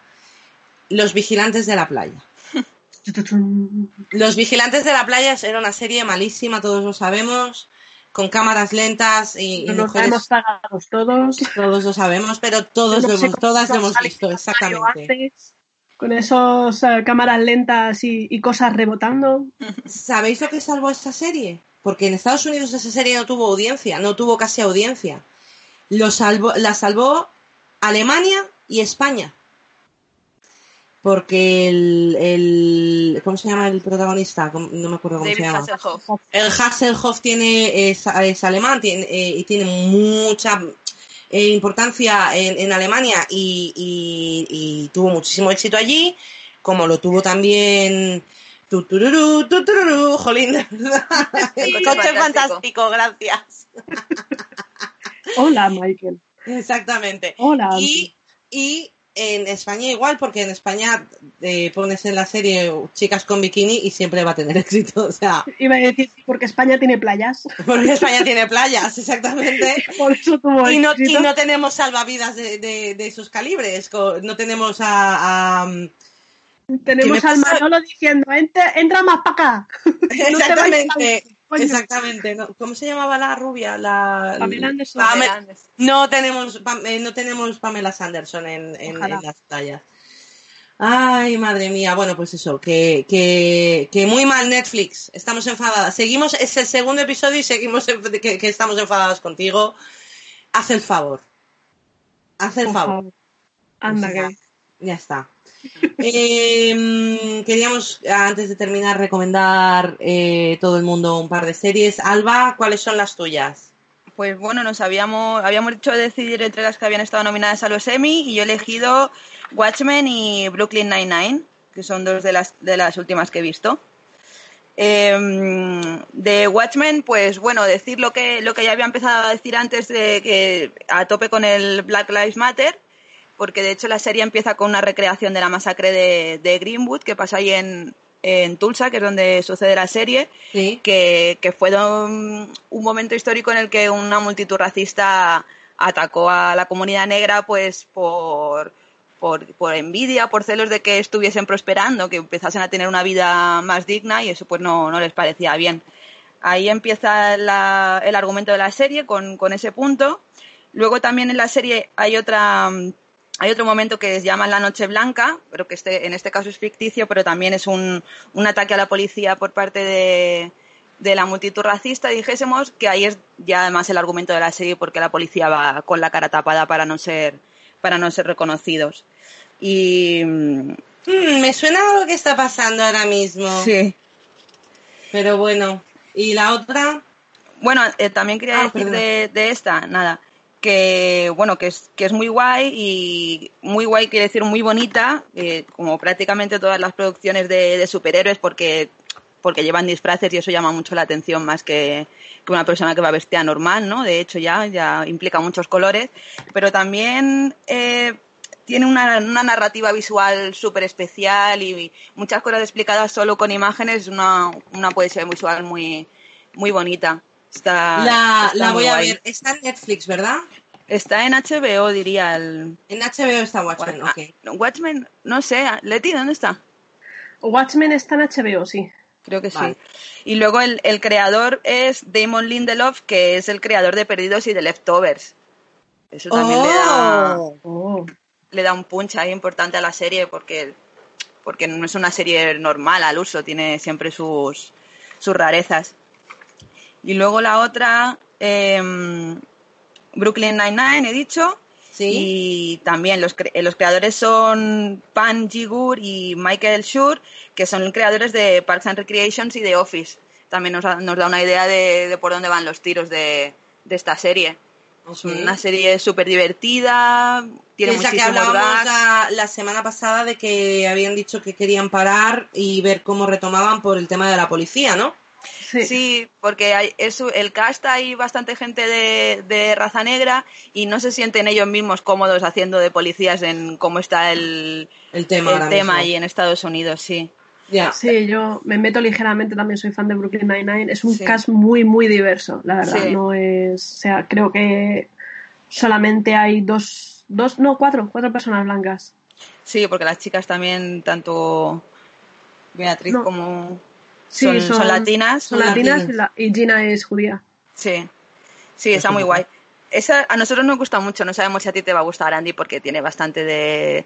Los vigilantes de la playa. Los vigilantes de la playa era una serie malísima, todos lo sabemos, con cámaras lentas y, y Nos mujeres. hemos pagado todos. Todos lo sabemos, pero todos lo hemos, todas lo hemos visto, exactamente con esos uh, cámaras lentas y, y, cosas rebotando. ¿Sabéis lo que salvó esta serie? Porque en Estados Unidos esa serie no tuvo audiencia, no tuvo casi audiencia. Lo salvó, la salvó Alemania y España. Porque el, el ¿cómo se llama el protagonista? No me acuerdo cómo David se llama. Hasselhoff. El Hasselhoff tiene es, es alemán tiene, eh, y tiene mucha eh, importancia en, en Alemania y, y, y, tuvo muchísimo éxito allí, como lo tuvo también tutururu, tutururu, jolín, el coche fantástico. fantástico, gracias. Hola, Michael. Exactamente. Hola. Y, y en España igual, porque en España eh, pones en la serie chicas con bikini y siempre va a tener éxito. O sea, Iba a decir, porque España tiene playas. Porque España tiene playas, exactamente. Por eso tuvo y, no, y no tenemos salvavidas de, de, de esos calibres. No tenemos a. a tenemos al Manolo diciendo, entra, entra más para acá. Exactamente. No Exactamente. ¿no? ¿Cómo se llamaba la rubia? La... Pamela Anderson. Pame- No tenemos, Pam- eh, no tenemos Pamela Sanderson en, en- Ojalá. en las playas. Ay, madre mía. Bueno, pues eso, que, que, que muy mal Netflix. Estamos enfadadas. Seguimos, es el segundo episodio y seguimos en- que, que estamos enfadadas contigo. Haz el favor. Haz el favor. favor. Anda, que. Ya está. Eh, queríamos, antes de terminar, recomendar eh, todo el mundo un par de series. Alba, ¿cuáles son las tuyas? Pues bueno, nos habíamos, habíamos dicho decidir entre las que habían estado nominadas a los Emmy y yo he elegido Watchmen y Brooklyn Nine-Nine, que son dos de las, de las últimas que he visto. Eh, de Watchmen, pues bueno, decir lo que, lo que ya había empezado a decir antes de que a tope con el Black Lives Matter, porque de hecho la serie empieza con una recreación de la masacre de, de Greenwood que pasa ahí en, en Tulsa, que es donde sucede la serie Sí. que, que fue un, un momento histórico en el que una multitud racista atacó a la comunidad negra pues por, por, por envidia, por celos de que estuviesen prosperando, que empezasen a tener una vida más digna y eso pues no, no les parecía bien. Ahí empieza la- el argumento de la serie con, con ese punto. Luego también en la serie hay otra hay otro momento que se llama La Noche Blanca, pero que este, en este caso es ficticio, pero también es un, un ataque a la policía por parte de, de la multitud racista, dijésemos, que ahí es ya además el argumento de la serie porque la policía va con la cara tapada para no ser, para no ser reconocidos. Y mm, me suena algo que está pasando ahora mismo. sí. Pero bueno. ¿Y la otra? Bueno, eh, también quería Ah, decir de, de esta, nada, que bueno, que es, que es muy guay y muy guay quiere decir muy bonita, eh, como prácticamente todas las producciones de, superhéroes, porque porque llevan disfraces y eso llama mucho la atención más que, que una persona que va vestida normal, ¿no? De hecho ya, ya implica muchos colores, pero también eh, tiene una, una narrativa visual súper especial y muchas cosas explicadas solo con imágenes, una, una poesía visual muy, muy bonita. Está, la está la voy a ver. Está en Netflix, ¿verdad? Está en HBO, diría el... En HBO está Watchmen, Ah, ok. Watchmen, no sé, Leti, ¿dónde está? Watchmen está en HBO, sí. Creo que Vale. sí. Y luego el, el creador es Damon Lindelof, que es el creador de Perdidos y de Leftovers. Eso también le, da, Oh. Oh. le da un punch ahí importante a la serie porque, porque no es una serie normal al uso, tiene siempre sus, sus rarezas. Y luego la otra, em, Brooklyn Nine-Nine, he dicho. Sí. Y también los, cre- los creadores son Pan Jigur y Michael Schur, que son creadores de Parks and Recreations y de Office. También nos, da- nos da una idea de, de por dónde van los tiros de, de esta serie. Es una serie súper divertida, tiene Esa que hablábamos la, la semana pasada de que habían dicho que querían parar y ver cómo retomaban por el tema de la policía, ¿no? Sí. Sí, porque hay, es, el cast hay bastante gente de, de raza negra y no se sienten ellos mismos cómodos haciendo de policías en cómo está el, El tema el tema ahí en Estados Unidos, sí. Sí, yo me meto ligeramente, también soy fan de Brooklyn Nine-Nine. Es un Sí. cast muy, muy diverso, la verdad. Sí. No es. O sea, creo que solamente hay dos, dos, no, cuatro, cuatro personas blancas. Sí, porque las chicas también, tanto Beatriz No. como Sí, son, son latinas. Son latinas latinas. y, la- y Gina es judía. Sí, sí, está muy guay. Esa a nosotros nos gusta mucho, no sabemos si a ti te va a gustar, Andy, porque tiene bastante de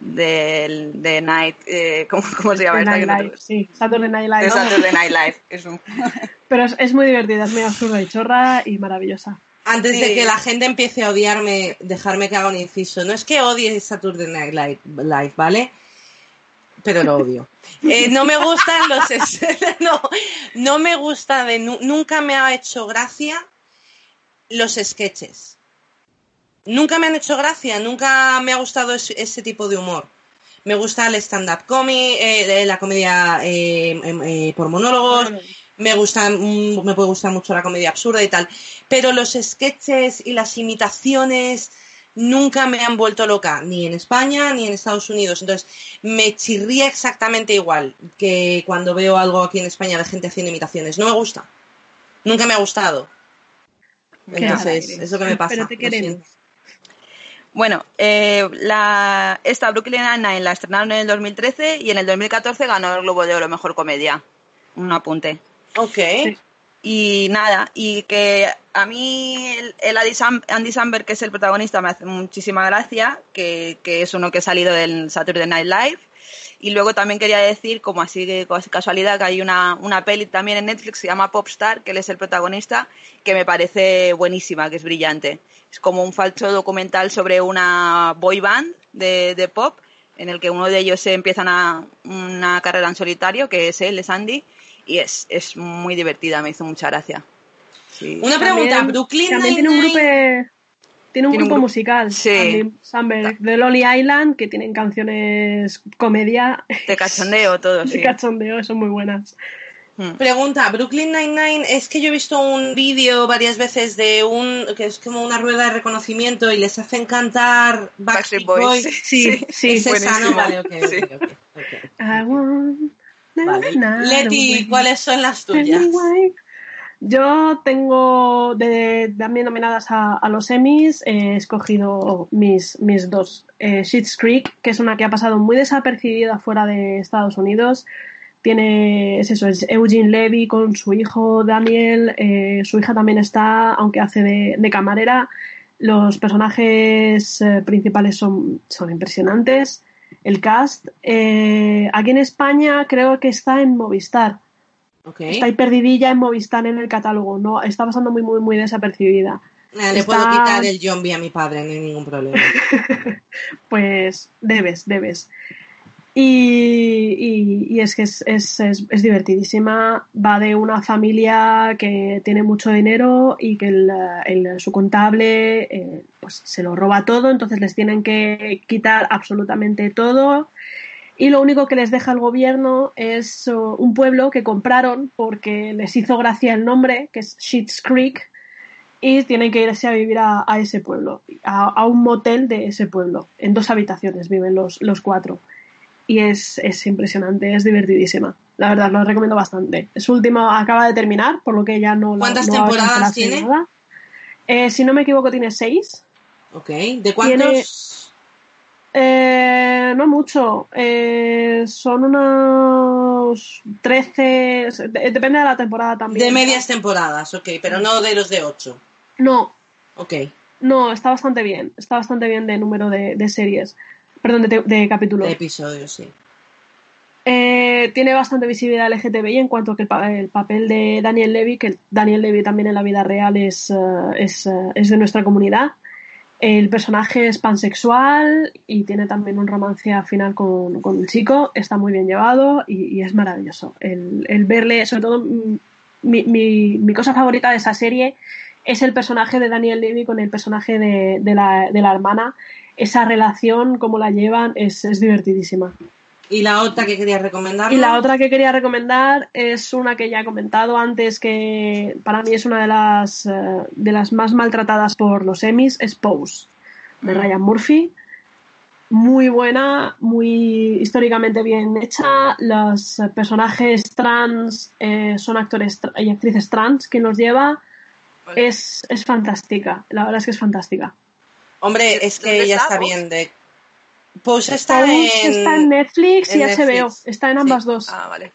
de, de Night, eh, ¿cómo, cómo se llama? Night no te- Live, sí, Saturday Night Live. de Saturday Night Live. Es un- Pero es, es muy divertida, es muy absurda y chorra y maravillosa. Antes Sí. de que la gente empiece a odiarme, dejarme que haga un inciso. No es que odie Saturday Night Live, ¿vale? Pero lo odio. Eh, no me gustan los... no, no me gusta de... nu- Nunca me ha hecho gracia los sketches. Nunca me han hecho gracia, nunca me ha gustado ese, ese tipo de humor. Me gusta el stand-up comedy, eh, la comedia eh, em, eh, por monólogos, me gusta, mm, me puede gustar mucho la comedia absurda y tal, pero los sketches y las imitaciones nunca me han vuelto loca, ni en España ni en Estados Unidos. Entonces, me chirría exactamente igual que cuando veo algo aquí en España de gente haciendo imitaciones. No me gusta. Nunca me ha gustado. Qué Entonces, alegre. es lo que me pasa. Pero te lo queremos. siento. Bueno, eh, la, esta Brooklyn Nine-Nine la estrenaron en el 2013 y en el 2014 ganó el Globo de Oro Mejor Comedia. Un apunte. Ok. Sí. Y nada, y que a mí el, Andy, Sam- Andy Samberg, que es el protagonista, me hace muchísima gracia, que, que es uno que ha salido del Saturday Night Live. Y luego también quería decir, como así cos- casualidad, que hay una, una peli también en Netflix que se llama Popstar, que él es el protagonista, que me parece buenísima, que es brillante. Es como un falso documental sobre una boy band de, de pop, en el que uno de ellos se empieza una, una carrera en solitario, que es él, es Andy, y es, es muy divertida, me hizo mucha gracia. Sí. Una pregunta, También- Brooklyn También tiene un grupo, tiene un Tiene un grupo gru- musical, Sí. Andy Samberg, de Lonely Island, que tienen canciones comedia De cachondeo todo, de sí. cachondeo, son muy buenas. Mm. Pregunta, Brooklyn Nine-Nine, es que yo he visto un vídeo varias veces de un, que es como una rueda de reconocimiento y les hacen cantar Backstreet Boys, Boys. Sí, sí, es esa. Vale, ok, ok, Sí. ok, ok. I want- Vale. Leti, ¿cuáles son las tuyas? Yo tengo de, también nominadas a, a los Emmys, he escogido mis, mis dos. Eh, Schitt's Creek, que es una que ha pasado muy desapercibida fuera de Estados Unidos. Tiene, es eso, es Eugene Levy con su hijo Daniel. eh, su hija también está, aunque hace de, de camarera. Los personajes eh, principales son, son impresionantes. El cast. eh, aquí en España creo que está en Movistar. Está ahí perdidilla en Movistar en el catálogo, no, está pasando muy, muy, muy desapercibida. Eh, Le está- puedo quitar el zombie a mi padre, no hay ningún problema. Pues debes, debes. Y, es que es, es- es- es divertidísima. Va de una familia que tiene mucho dinero y que su contable eh, pues se lo roba todo, entonces les tienen que quitar absolutamente todo. Y lo único que les deja el gobierno es uh, un pueblo que compraron porque les hizo gracia el nombre, que es Sheets Creek, y tienen que irse a vivir a, a ese pueblo, a, a un motel de ese pueblo. En dos habitaciones viven los, los cuatro. Y es, es impresionante, es divertidísima. La verdad, lo recomiendo bastante. Su último acaba de terminar, por lo que ya no ¿Cuántas no temporadas tiene? nada. Eh, si no me equivoco, tiene seis. Ok, ¿de cuántos? Eh, no mucho. Eh, son unos 13. de- Depende de la temporada también. De medias temporadas, ok, pero no de los de ocho. No, Ok. no, está bastante bien. Está bastante bien de número de, de series. Perdón, de, de capítulos. De episodios, sí. Eh, tiene bastante visibilidad LGTBI en cuanto que el, pa- el papel de Daniel Levy, que Daniel Levy también en la vida real es, eh, es, eh, es de nuestra comunidad. El personaje es pansexual y tiene también un romance al final con, con un chico. Está muy bien llevado y, y es maravilloso. El, el verle, sobre todo, mm, mi, mi, mi cosa favorita de esa serie es el personaje de Daniel Levy con el personaje de, de, la, de la hermana. Esa relación, cómo la llevan, es, es divertidísima. ¿Y la otra que querías recomendar? Y la otra que quería recomendar es una que ya he comentado antes, que para mí es una de las, eh, de las más maltratadas por los Emmys, es Pose, de Mm. Ryan Murphy. Muy buena, muy históricamente bien hecha. Los personajes trans eh, son actores y actrices trans quien los lleva. Es, es fantástica, la verdad es que es fantástica. Hombre, es que ¿Dónde ya está está bien de... Pose está Pose en... está en Netflix en y HBO, Netflix. está en ambas dos. Ah, vale.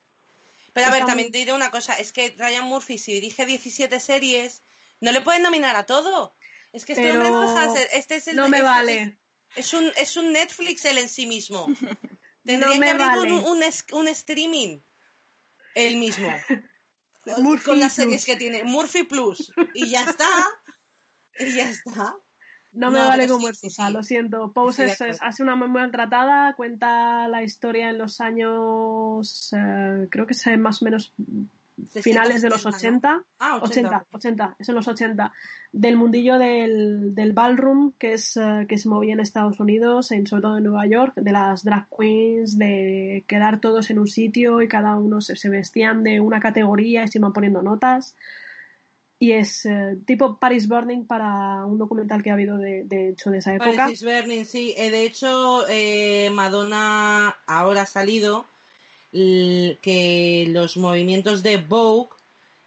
Pero a ver, está también te diré una cosa, es que Ryan Murphy, si dirige 17 series, no le pueden nominar a todo. Es que este Pero hombre no ser- este es el- no me es- vale. Es un, es un Netflix él en sí mismo. Tendría No me que abrir vale. un, un, es- un streaming él mismo. Murphy con las Plus. series que tiene. Murphy Plus. Y ya está. Y ya está. No me No, vale como sí, excusa, sí, lo siento. Pose es, acuerdo. es- ha sido una muy maltratada, cuenta la historia en los años, eh, creo que es más o menos finales de los 60, 80. ¿no? Ah, 80. 80, 80, es en los 80. Del mundillo del, del ballroom, que es eh, que se movía en Estados Unidos, en, sobre todo en Nueva York, de las drag queens, de quedar todos en un sitio y cada uno se, se vestían de una categoría y se iban poniendo notas. Y es eh, tipo Paris Burning para un documental que ha habido de, de hecho de esa época. Paris is Burning, sí. Eh, de hecho, eh, Madonna ahora ha salido que los movimientos de Vogue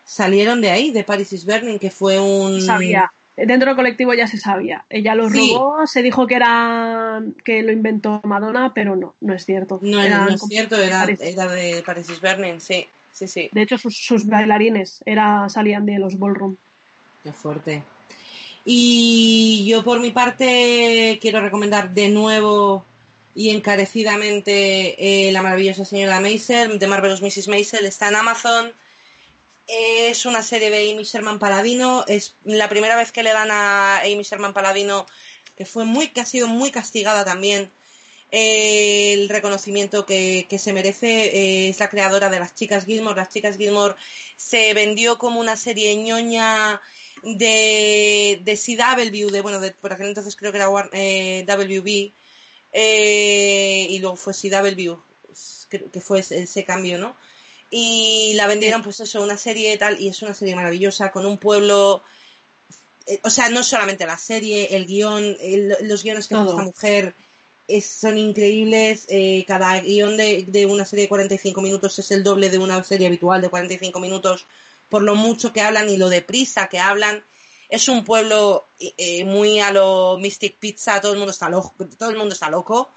salieron de ahí, de Paris is Burning, que fue un... sabía. Dentro del colectivo ya se sabía. Ella lo Sí. robó, se dijo que era que lo inventó Madonna, pero no, no es cierto. No, Eran no es cierto, era, era de Paris is Burning, sí. Sí, sí. De hecho, sus, sus bailarines era, salían de los ballroom. Qué fuerte. Y yo por mi parte quiero recomendar de nuevo y encarecidamente eh, la maravillosa señora Maisel, de Marvelous Mrs. Maisel, está en Amazon. Es una serie de Amy Sherman Paladino. Es la primera vez que le dan a Amy Sherman Paladino, que fue muy, que ha sido muy castigada también. Eh, el reconocimiento que, que se merece eh, es la creadora de las chicas Gilmore. Las chicas Gilmore se vendió como una serie ñoña de, de CW, de bueno, de, por aquel entonces creo que era eh, WB, eh, y luego fue CW, que, que fue ese, cambio, ¿no? Y la vendieron, pues eso, una serie y tal, y es una serie maravillosa, con un pueblo, eh, o sea, no solamente la serie, el guion, el- los guiones que hace esta mujer es- son increíbles, eh, cada guion de, de una serie de 45 minutos es el doble de una serie habitual de 45 minutos, por lo mucho que hablan y lo deprisa que hablan. Es un pueblo eh, muy a lo Mystic Pizza, todo el mundo está loco, todo el mundo está loco.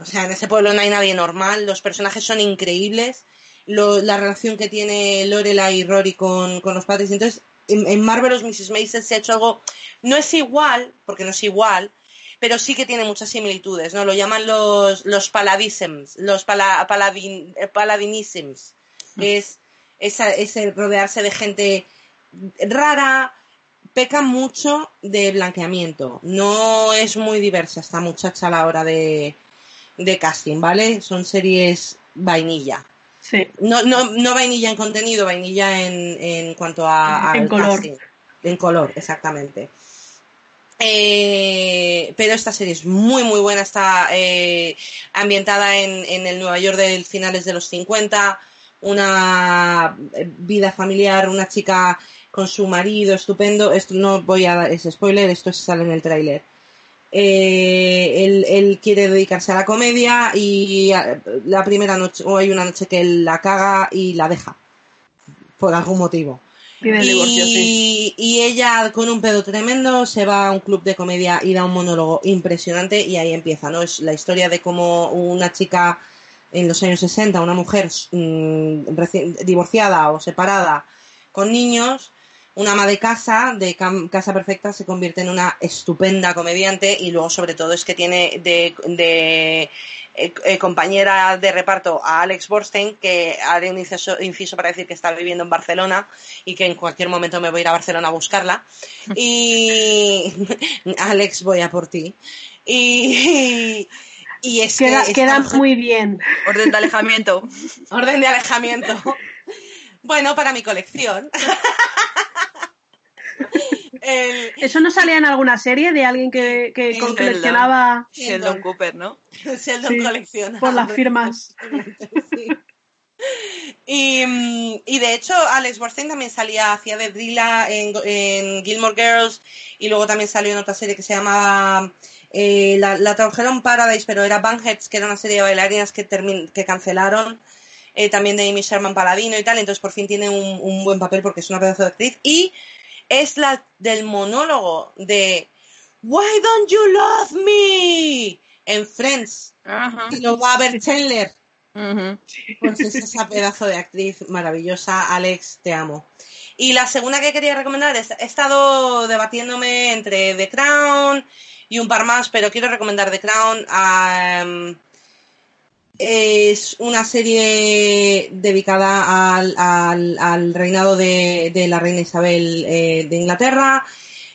O sea, en ese pueblo no hay nadie normal, los personajes son increíbles, la relación que tiene Lorelai y Rory con, con los padres. Entonces, en, en Marvelous Mrs. Maisel se ha hecho algo, no es igual, porque no es igual, pero sí que tiene muchas similitudes, ¿no? Lo llaman los, los paladisms, los pala, paladin, eh, paladinisms. Es esa, ese rodearse de gente rara, peca mucho de blanqueamiento. No es muy diversa esta muchacha a la hora de, de casting, ¿vale? Son series vainilla. Sí. No, no, no vainilla en contenido, vainilla en, en cuanto a, En al color. casting. En color, exactamente. Eh, pero esta serie es muy muy buena, está eh, ambientada en, el Nueva York de finales de los 50, una eh, vida familiar, una chica con su marido estupendo, esto no voy a dar ese spoiler, esto sale en el tráiler. Eh, él, él quiere dedicarse a la comedia y la primera noche, o hay una noche que él la caga y la deja, por algún motivo. Y, ella con un pedo tremendo se va a un club de comedia y da un monólogo impresionante y ahí empieza, ¿no? Es la historia de cómo una chica en los años 60, una mujer mm, divorciada o separada con niños, una ama de casa, de casa perfecta, se convierte en una estupenda comediante y luego sobre todo es que tiene de, de eh, eh, compañera de reparto a Alex Borstein, que haré un inciso, inciso para decir que está viviendo en Barcelona y que en cualquier momento me voy a ir a Barcelona a buscarla. Y Alex, voy a por ti. Y, y es Queda, que queda muy bien. Orden de alejamiento. orden de alejamiento. Bueno, para mi colección. El- ¿Eso no salía en alguna serie de alguien que, que Sheldon. coleccionaba Sheldon Cooper, ¿no? Sheldon Sí, colecciona. por las firmas? Sí. Y, y de hecho, Alex Borstein también salía, hacía de Drila en, en Gilmore Girls y luego también salió en otra serie que se llamaba eh, la, la tradujeron Paradise, pero era Banheads, que era una serie de bailarinas que, termin- que cancelaron. eh, también de Amy Sherman Paladino y tal, entonces por fin tiene un, un buen papel porque es una pedazo de actriz. Y es la del monólogo de Why don't you love me? En Friends. Ajá. Y lo va a ver Chandler. Ujú. Pues es esa pedazo de actriz maravillosa, Alex, te amo. Y la segunda que quería recomendar es, he estado debatiéndome entre The Crown y un par más, pero quiero recomendar The Crown. am, es una serie dedicada al, al- reinado de, de la reina Isabel eh, de Inglaterra.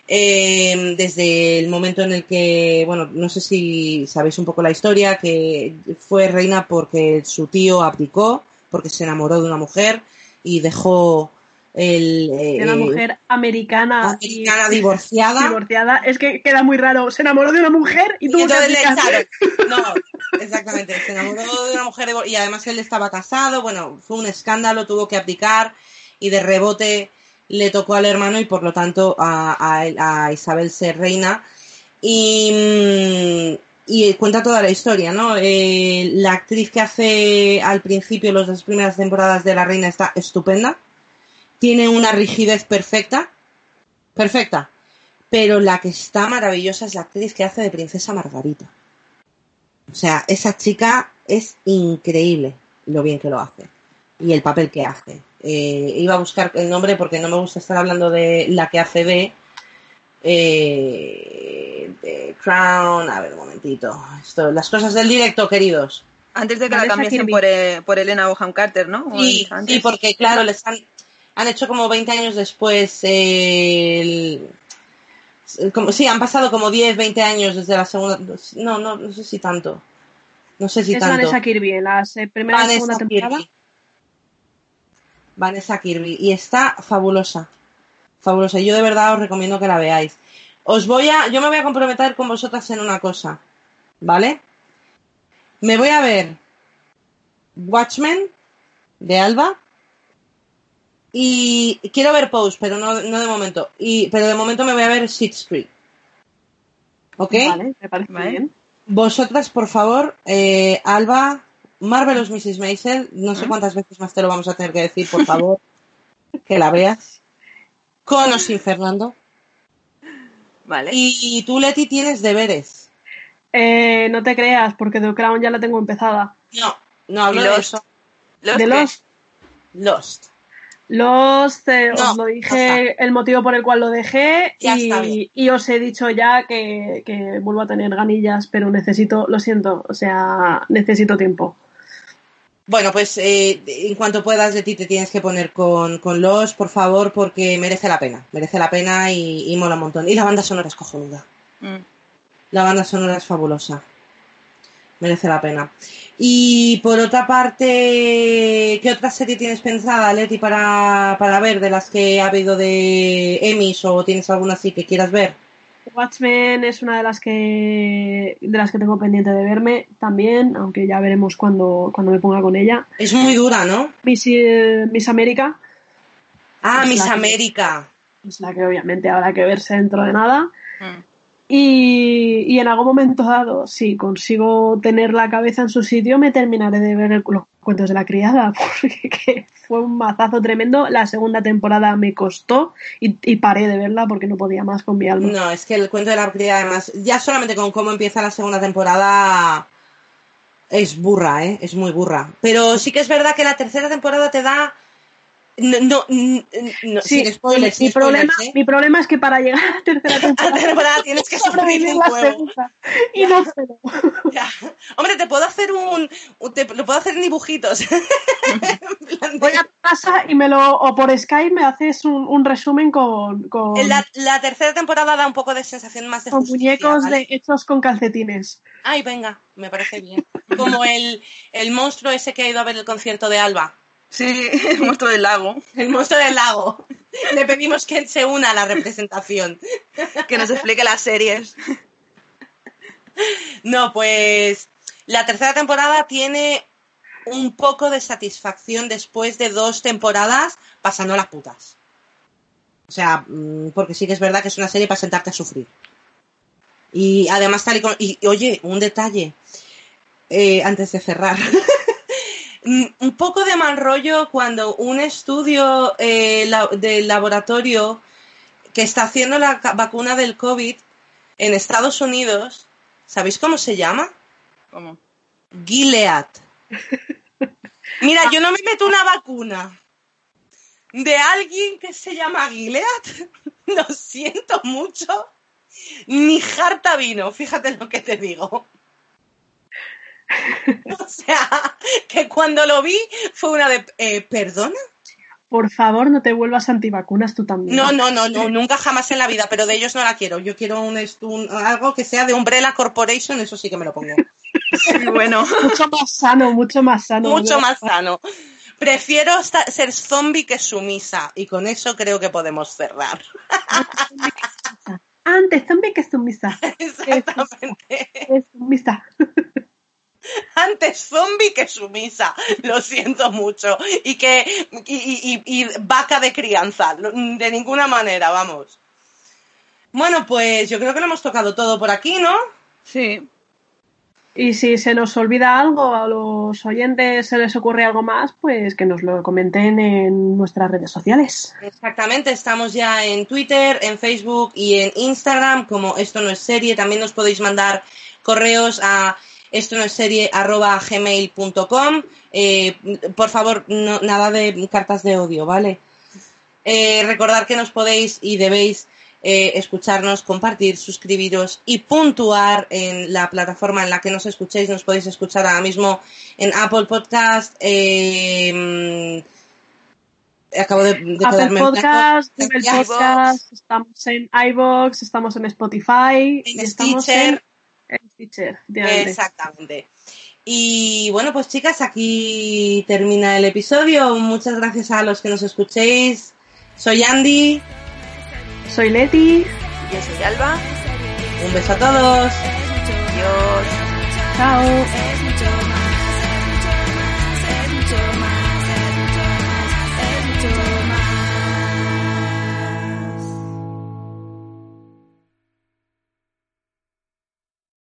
eh, desde el momento en el que, bueno, no sé si sabéis un poco la historia, que fue reina porque su tío abdicó, porque se enamoró de una mujer y dejó el, eh, de una eh, mujer americana, americana y- divorciada. divorciada. Es que queda muy raro. Se enamoró de una mujer y Y tuvo que le. No, exactamente. Se enamoró de una mujer y además él estaba casado. Bueno, fue un escándalo, tuvo que abdicar y de rebote le tocó al hermano y por lo tanto a, a- a Isabel ser reina. Y, mm, y cuenta toda la historia, ¿no? Eh, la actriz que hace al principio las dos primeras temporadas de La Reina está estupenda. Tiene una rigidez perfecta. Perfecta. Pero la que está maravillosa es la actriz que hace de Princesa Margarita. O sea, esa chica es increíble lo bien que lo hace. y el papel que hace. Eh, iba a buscar el nombre porque no me gusta estar hablando de la que hace de, eh, de Crown. A ver, un momentito. Esto, las cosas del directo, queridos. Antes de que la cambiesen Kirby. por, eh, por Elena Boham Carter, ¿no? Sí, sí, porque claro, les han, han hecho como 20 años después el... Como, sí, han pasado como 10, 20 años desde la segunda... No, no, no sé si tanto. No sé si es tanto. Vanessa Kirby la se- primera y Vanessa segunda temporada. Kirby. Vanessa Kirby. Y está fabulosa. Fabulosa. Yo de verdad os recomiendo que la veáis. Os voy a, yo me voy a comprometer con vosotras en una cosa. ¿Vale? Me voy a ver Watchmen de Alba. Y quiero ver Pose, pero no, no de momento. Y, pero de momento me voy a ver Schitt's Creek. ¿Ok? Vale, me parece Vale. bien. Vosotras, por favor, eh, Alba, Marvelous Mrs. Maisel, no sé cuántas veces más te lo vamos a tener que decir, por favor, que la veas. Con o sin Fernando. Vale. Y tú, Leti, tienes deberes. Eh, no te creas, porque The Crown ya la tengo empezada. No, no hablo ¿Y de Lost? eso. Los de que- los Lost. Los, eh, No, os lo dije el motivo por el cual lo dejé y, y os he dicho ya que, que vuelvo a tener ganillas, pero necesito, lo siento, o sea, necesito tiempo. Bueno, pues eh, en cuanto puedas, Leti, te tienes que poner con, con Lost, por favor, porque merece la pena. Merece la pena y, y mola un montón. Y la banda sonora es cojonuda. Mm. La banda sonora es fabulosa. Merece la pena. Y por otra parte, ¿qué otra serie tienes pensada, Leti, para, para ver de las que ha habido de Emmys o tienes alguna así que quieras ver? Watchmen es una de las que de las que tengo pendiente de verme también, aunque ya veremos cuando, cuando me ponga con ella. Es muy dura, ¿no? Miss, eh, Miss América Ah, Es Miss América. es la que obviamente habrá que verse dentro de nada. Mm. Y, en algún momento dado, si consigo tener la cabeza en su sitio, me terminaré de ver los cuentos de la criada, porque que fue un mazazo tremendo. La segunda temporada me costó y, y paré de verla porque no podía más con mi alma. No, es que el cuento de la criada, además, ya solamente con cómo empieza la segunda temporada, es burra, ¿eh? Es muy burra. Pero sí que es verdad que la tercera temporada te da... No, no, no, Sí, sin spoilers, mi, sin problema, spoilers, ¿eh? mi problema es que para llegar a la tercera temporada temporada tienes que sobrevivir un la y no puedo. Ya. Hombre, te puedo hacer un. te, lo puedo hacer en dibujitos. Voy a tu casa y me lo o por Skype me haces un, un resumen con, con, la, la tercera temporada da un poco de sensación más de con justicia, muñecos ¿vale? de, hechos con calcetines. Ay, venga, me parece bien. Como el, el monstruo ese que ha ido a ver el concierto de Alba. Sí, el monstruo del lago. El monstruo del lago. Le pedimos que se una a la representación. Que nos explique las series. No, pues la tercera temporada tiene un poco de satisfacción después de dos temporadas pasando las putas. O sea, mm, porque sí que es verdad que es una serie para sentarte a sufrir. Y además tal y como... Y, y, oye, un detalle, eh, antes de cerrar. Mm, un poco de mal rollo cuando un estudio eh, la- del laboratorio que está haciendo la vacuna del COVID en Estados Unidos, ¿sabéis cómo se llama? ¿Cómo? Gilead. Mira, yo no me meto una vacuna de alguien que se llama Gilead. Lo siento mucho. Ni jarta vino, fíjate lo que te digo. O sea, que cuando lo vi fue una de... eh, ¿Perdona? Por favor, no te vuelvas antivacunas tú también. No, no, no, no, nunca jamás en la vida, pero de ellos no la quiero. Yo quiero un, algo que sea de Umbrella Corporation, eso sí que me lo pongo. Sí, bueno. Mucho más sano, mucho más sano. mucho más sano. Prefiero ser zombie que sumisa y con eso creo que podemos cerrar. Antes zombie que sumisa. Exactamente. Es sumisa. Antes zombie que sumisa. Lo siento mucho. Y que y, y- y- y vaca de crianza. De ninguna manera, vamos. Bueno, pues yo creo que lo hemos tocado todo por aquí, ¿no? Sí. Y si se nos olvida algo a los oyentes, se les ocurre algo más, pues que nos lo comenten en nuestras redes sociales. Exactamente, estamos ya en Twitter, en Facebook y en Instagram, como esto no es serie, también nos podéis mandar correos a esto no es serie arroba gmail.com. Eh, por favor, no, nada de cartas de odio, ¿vale? Eh, recordar que nos podéis y debéis eh, escucharnos, compartir, suscribiros y puntuar en la plataforma en la que nos escuchéis. Nos podéis escuchar ahora mismo en Apple Podcast. Eh, acabo de, de Apple Podcast. Google Podcast, estamos en iVoox, estamos en Spotify, En y estamos Stitcher. en, Exactamente. Y bueno, pues chicas, aquí termina el episodio. Muchas gracias a los que nos escuchéis. Soy Andy. Soy Leti, Yo soy Alba. Un beso a todos. Adiós. chao.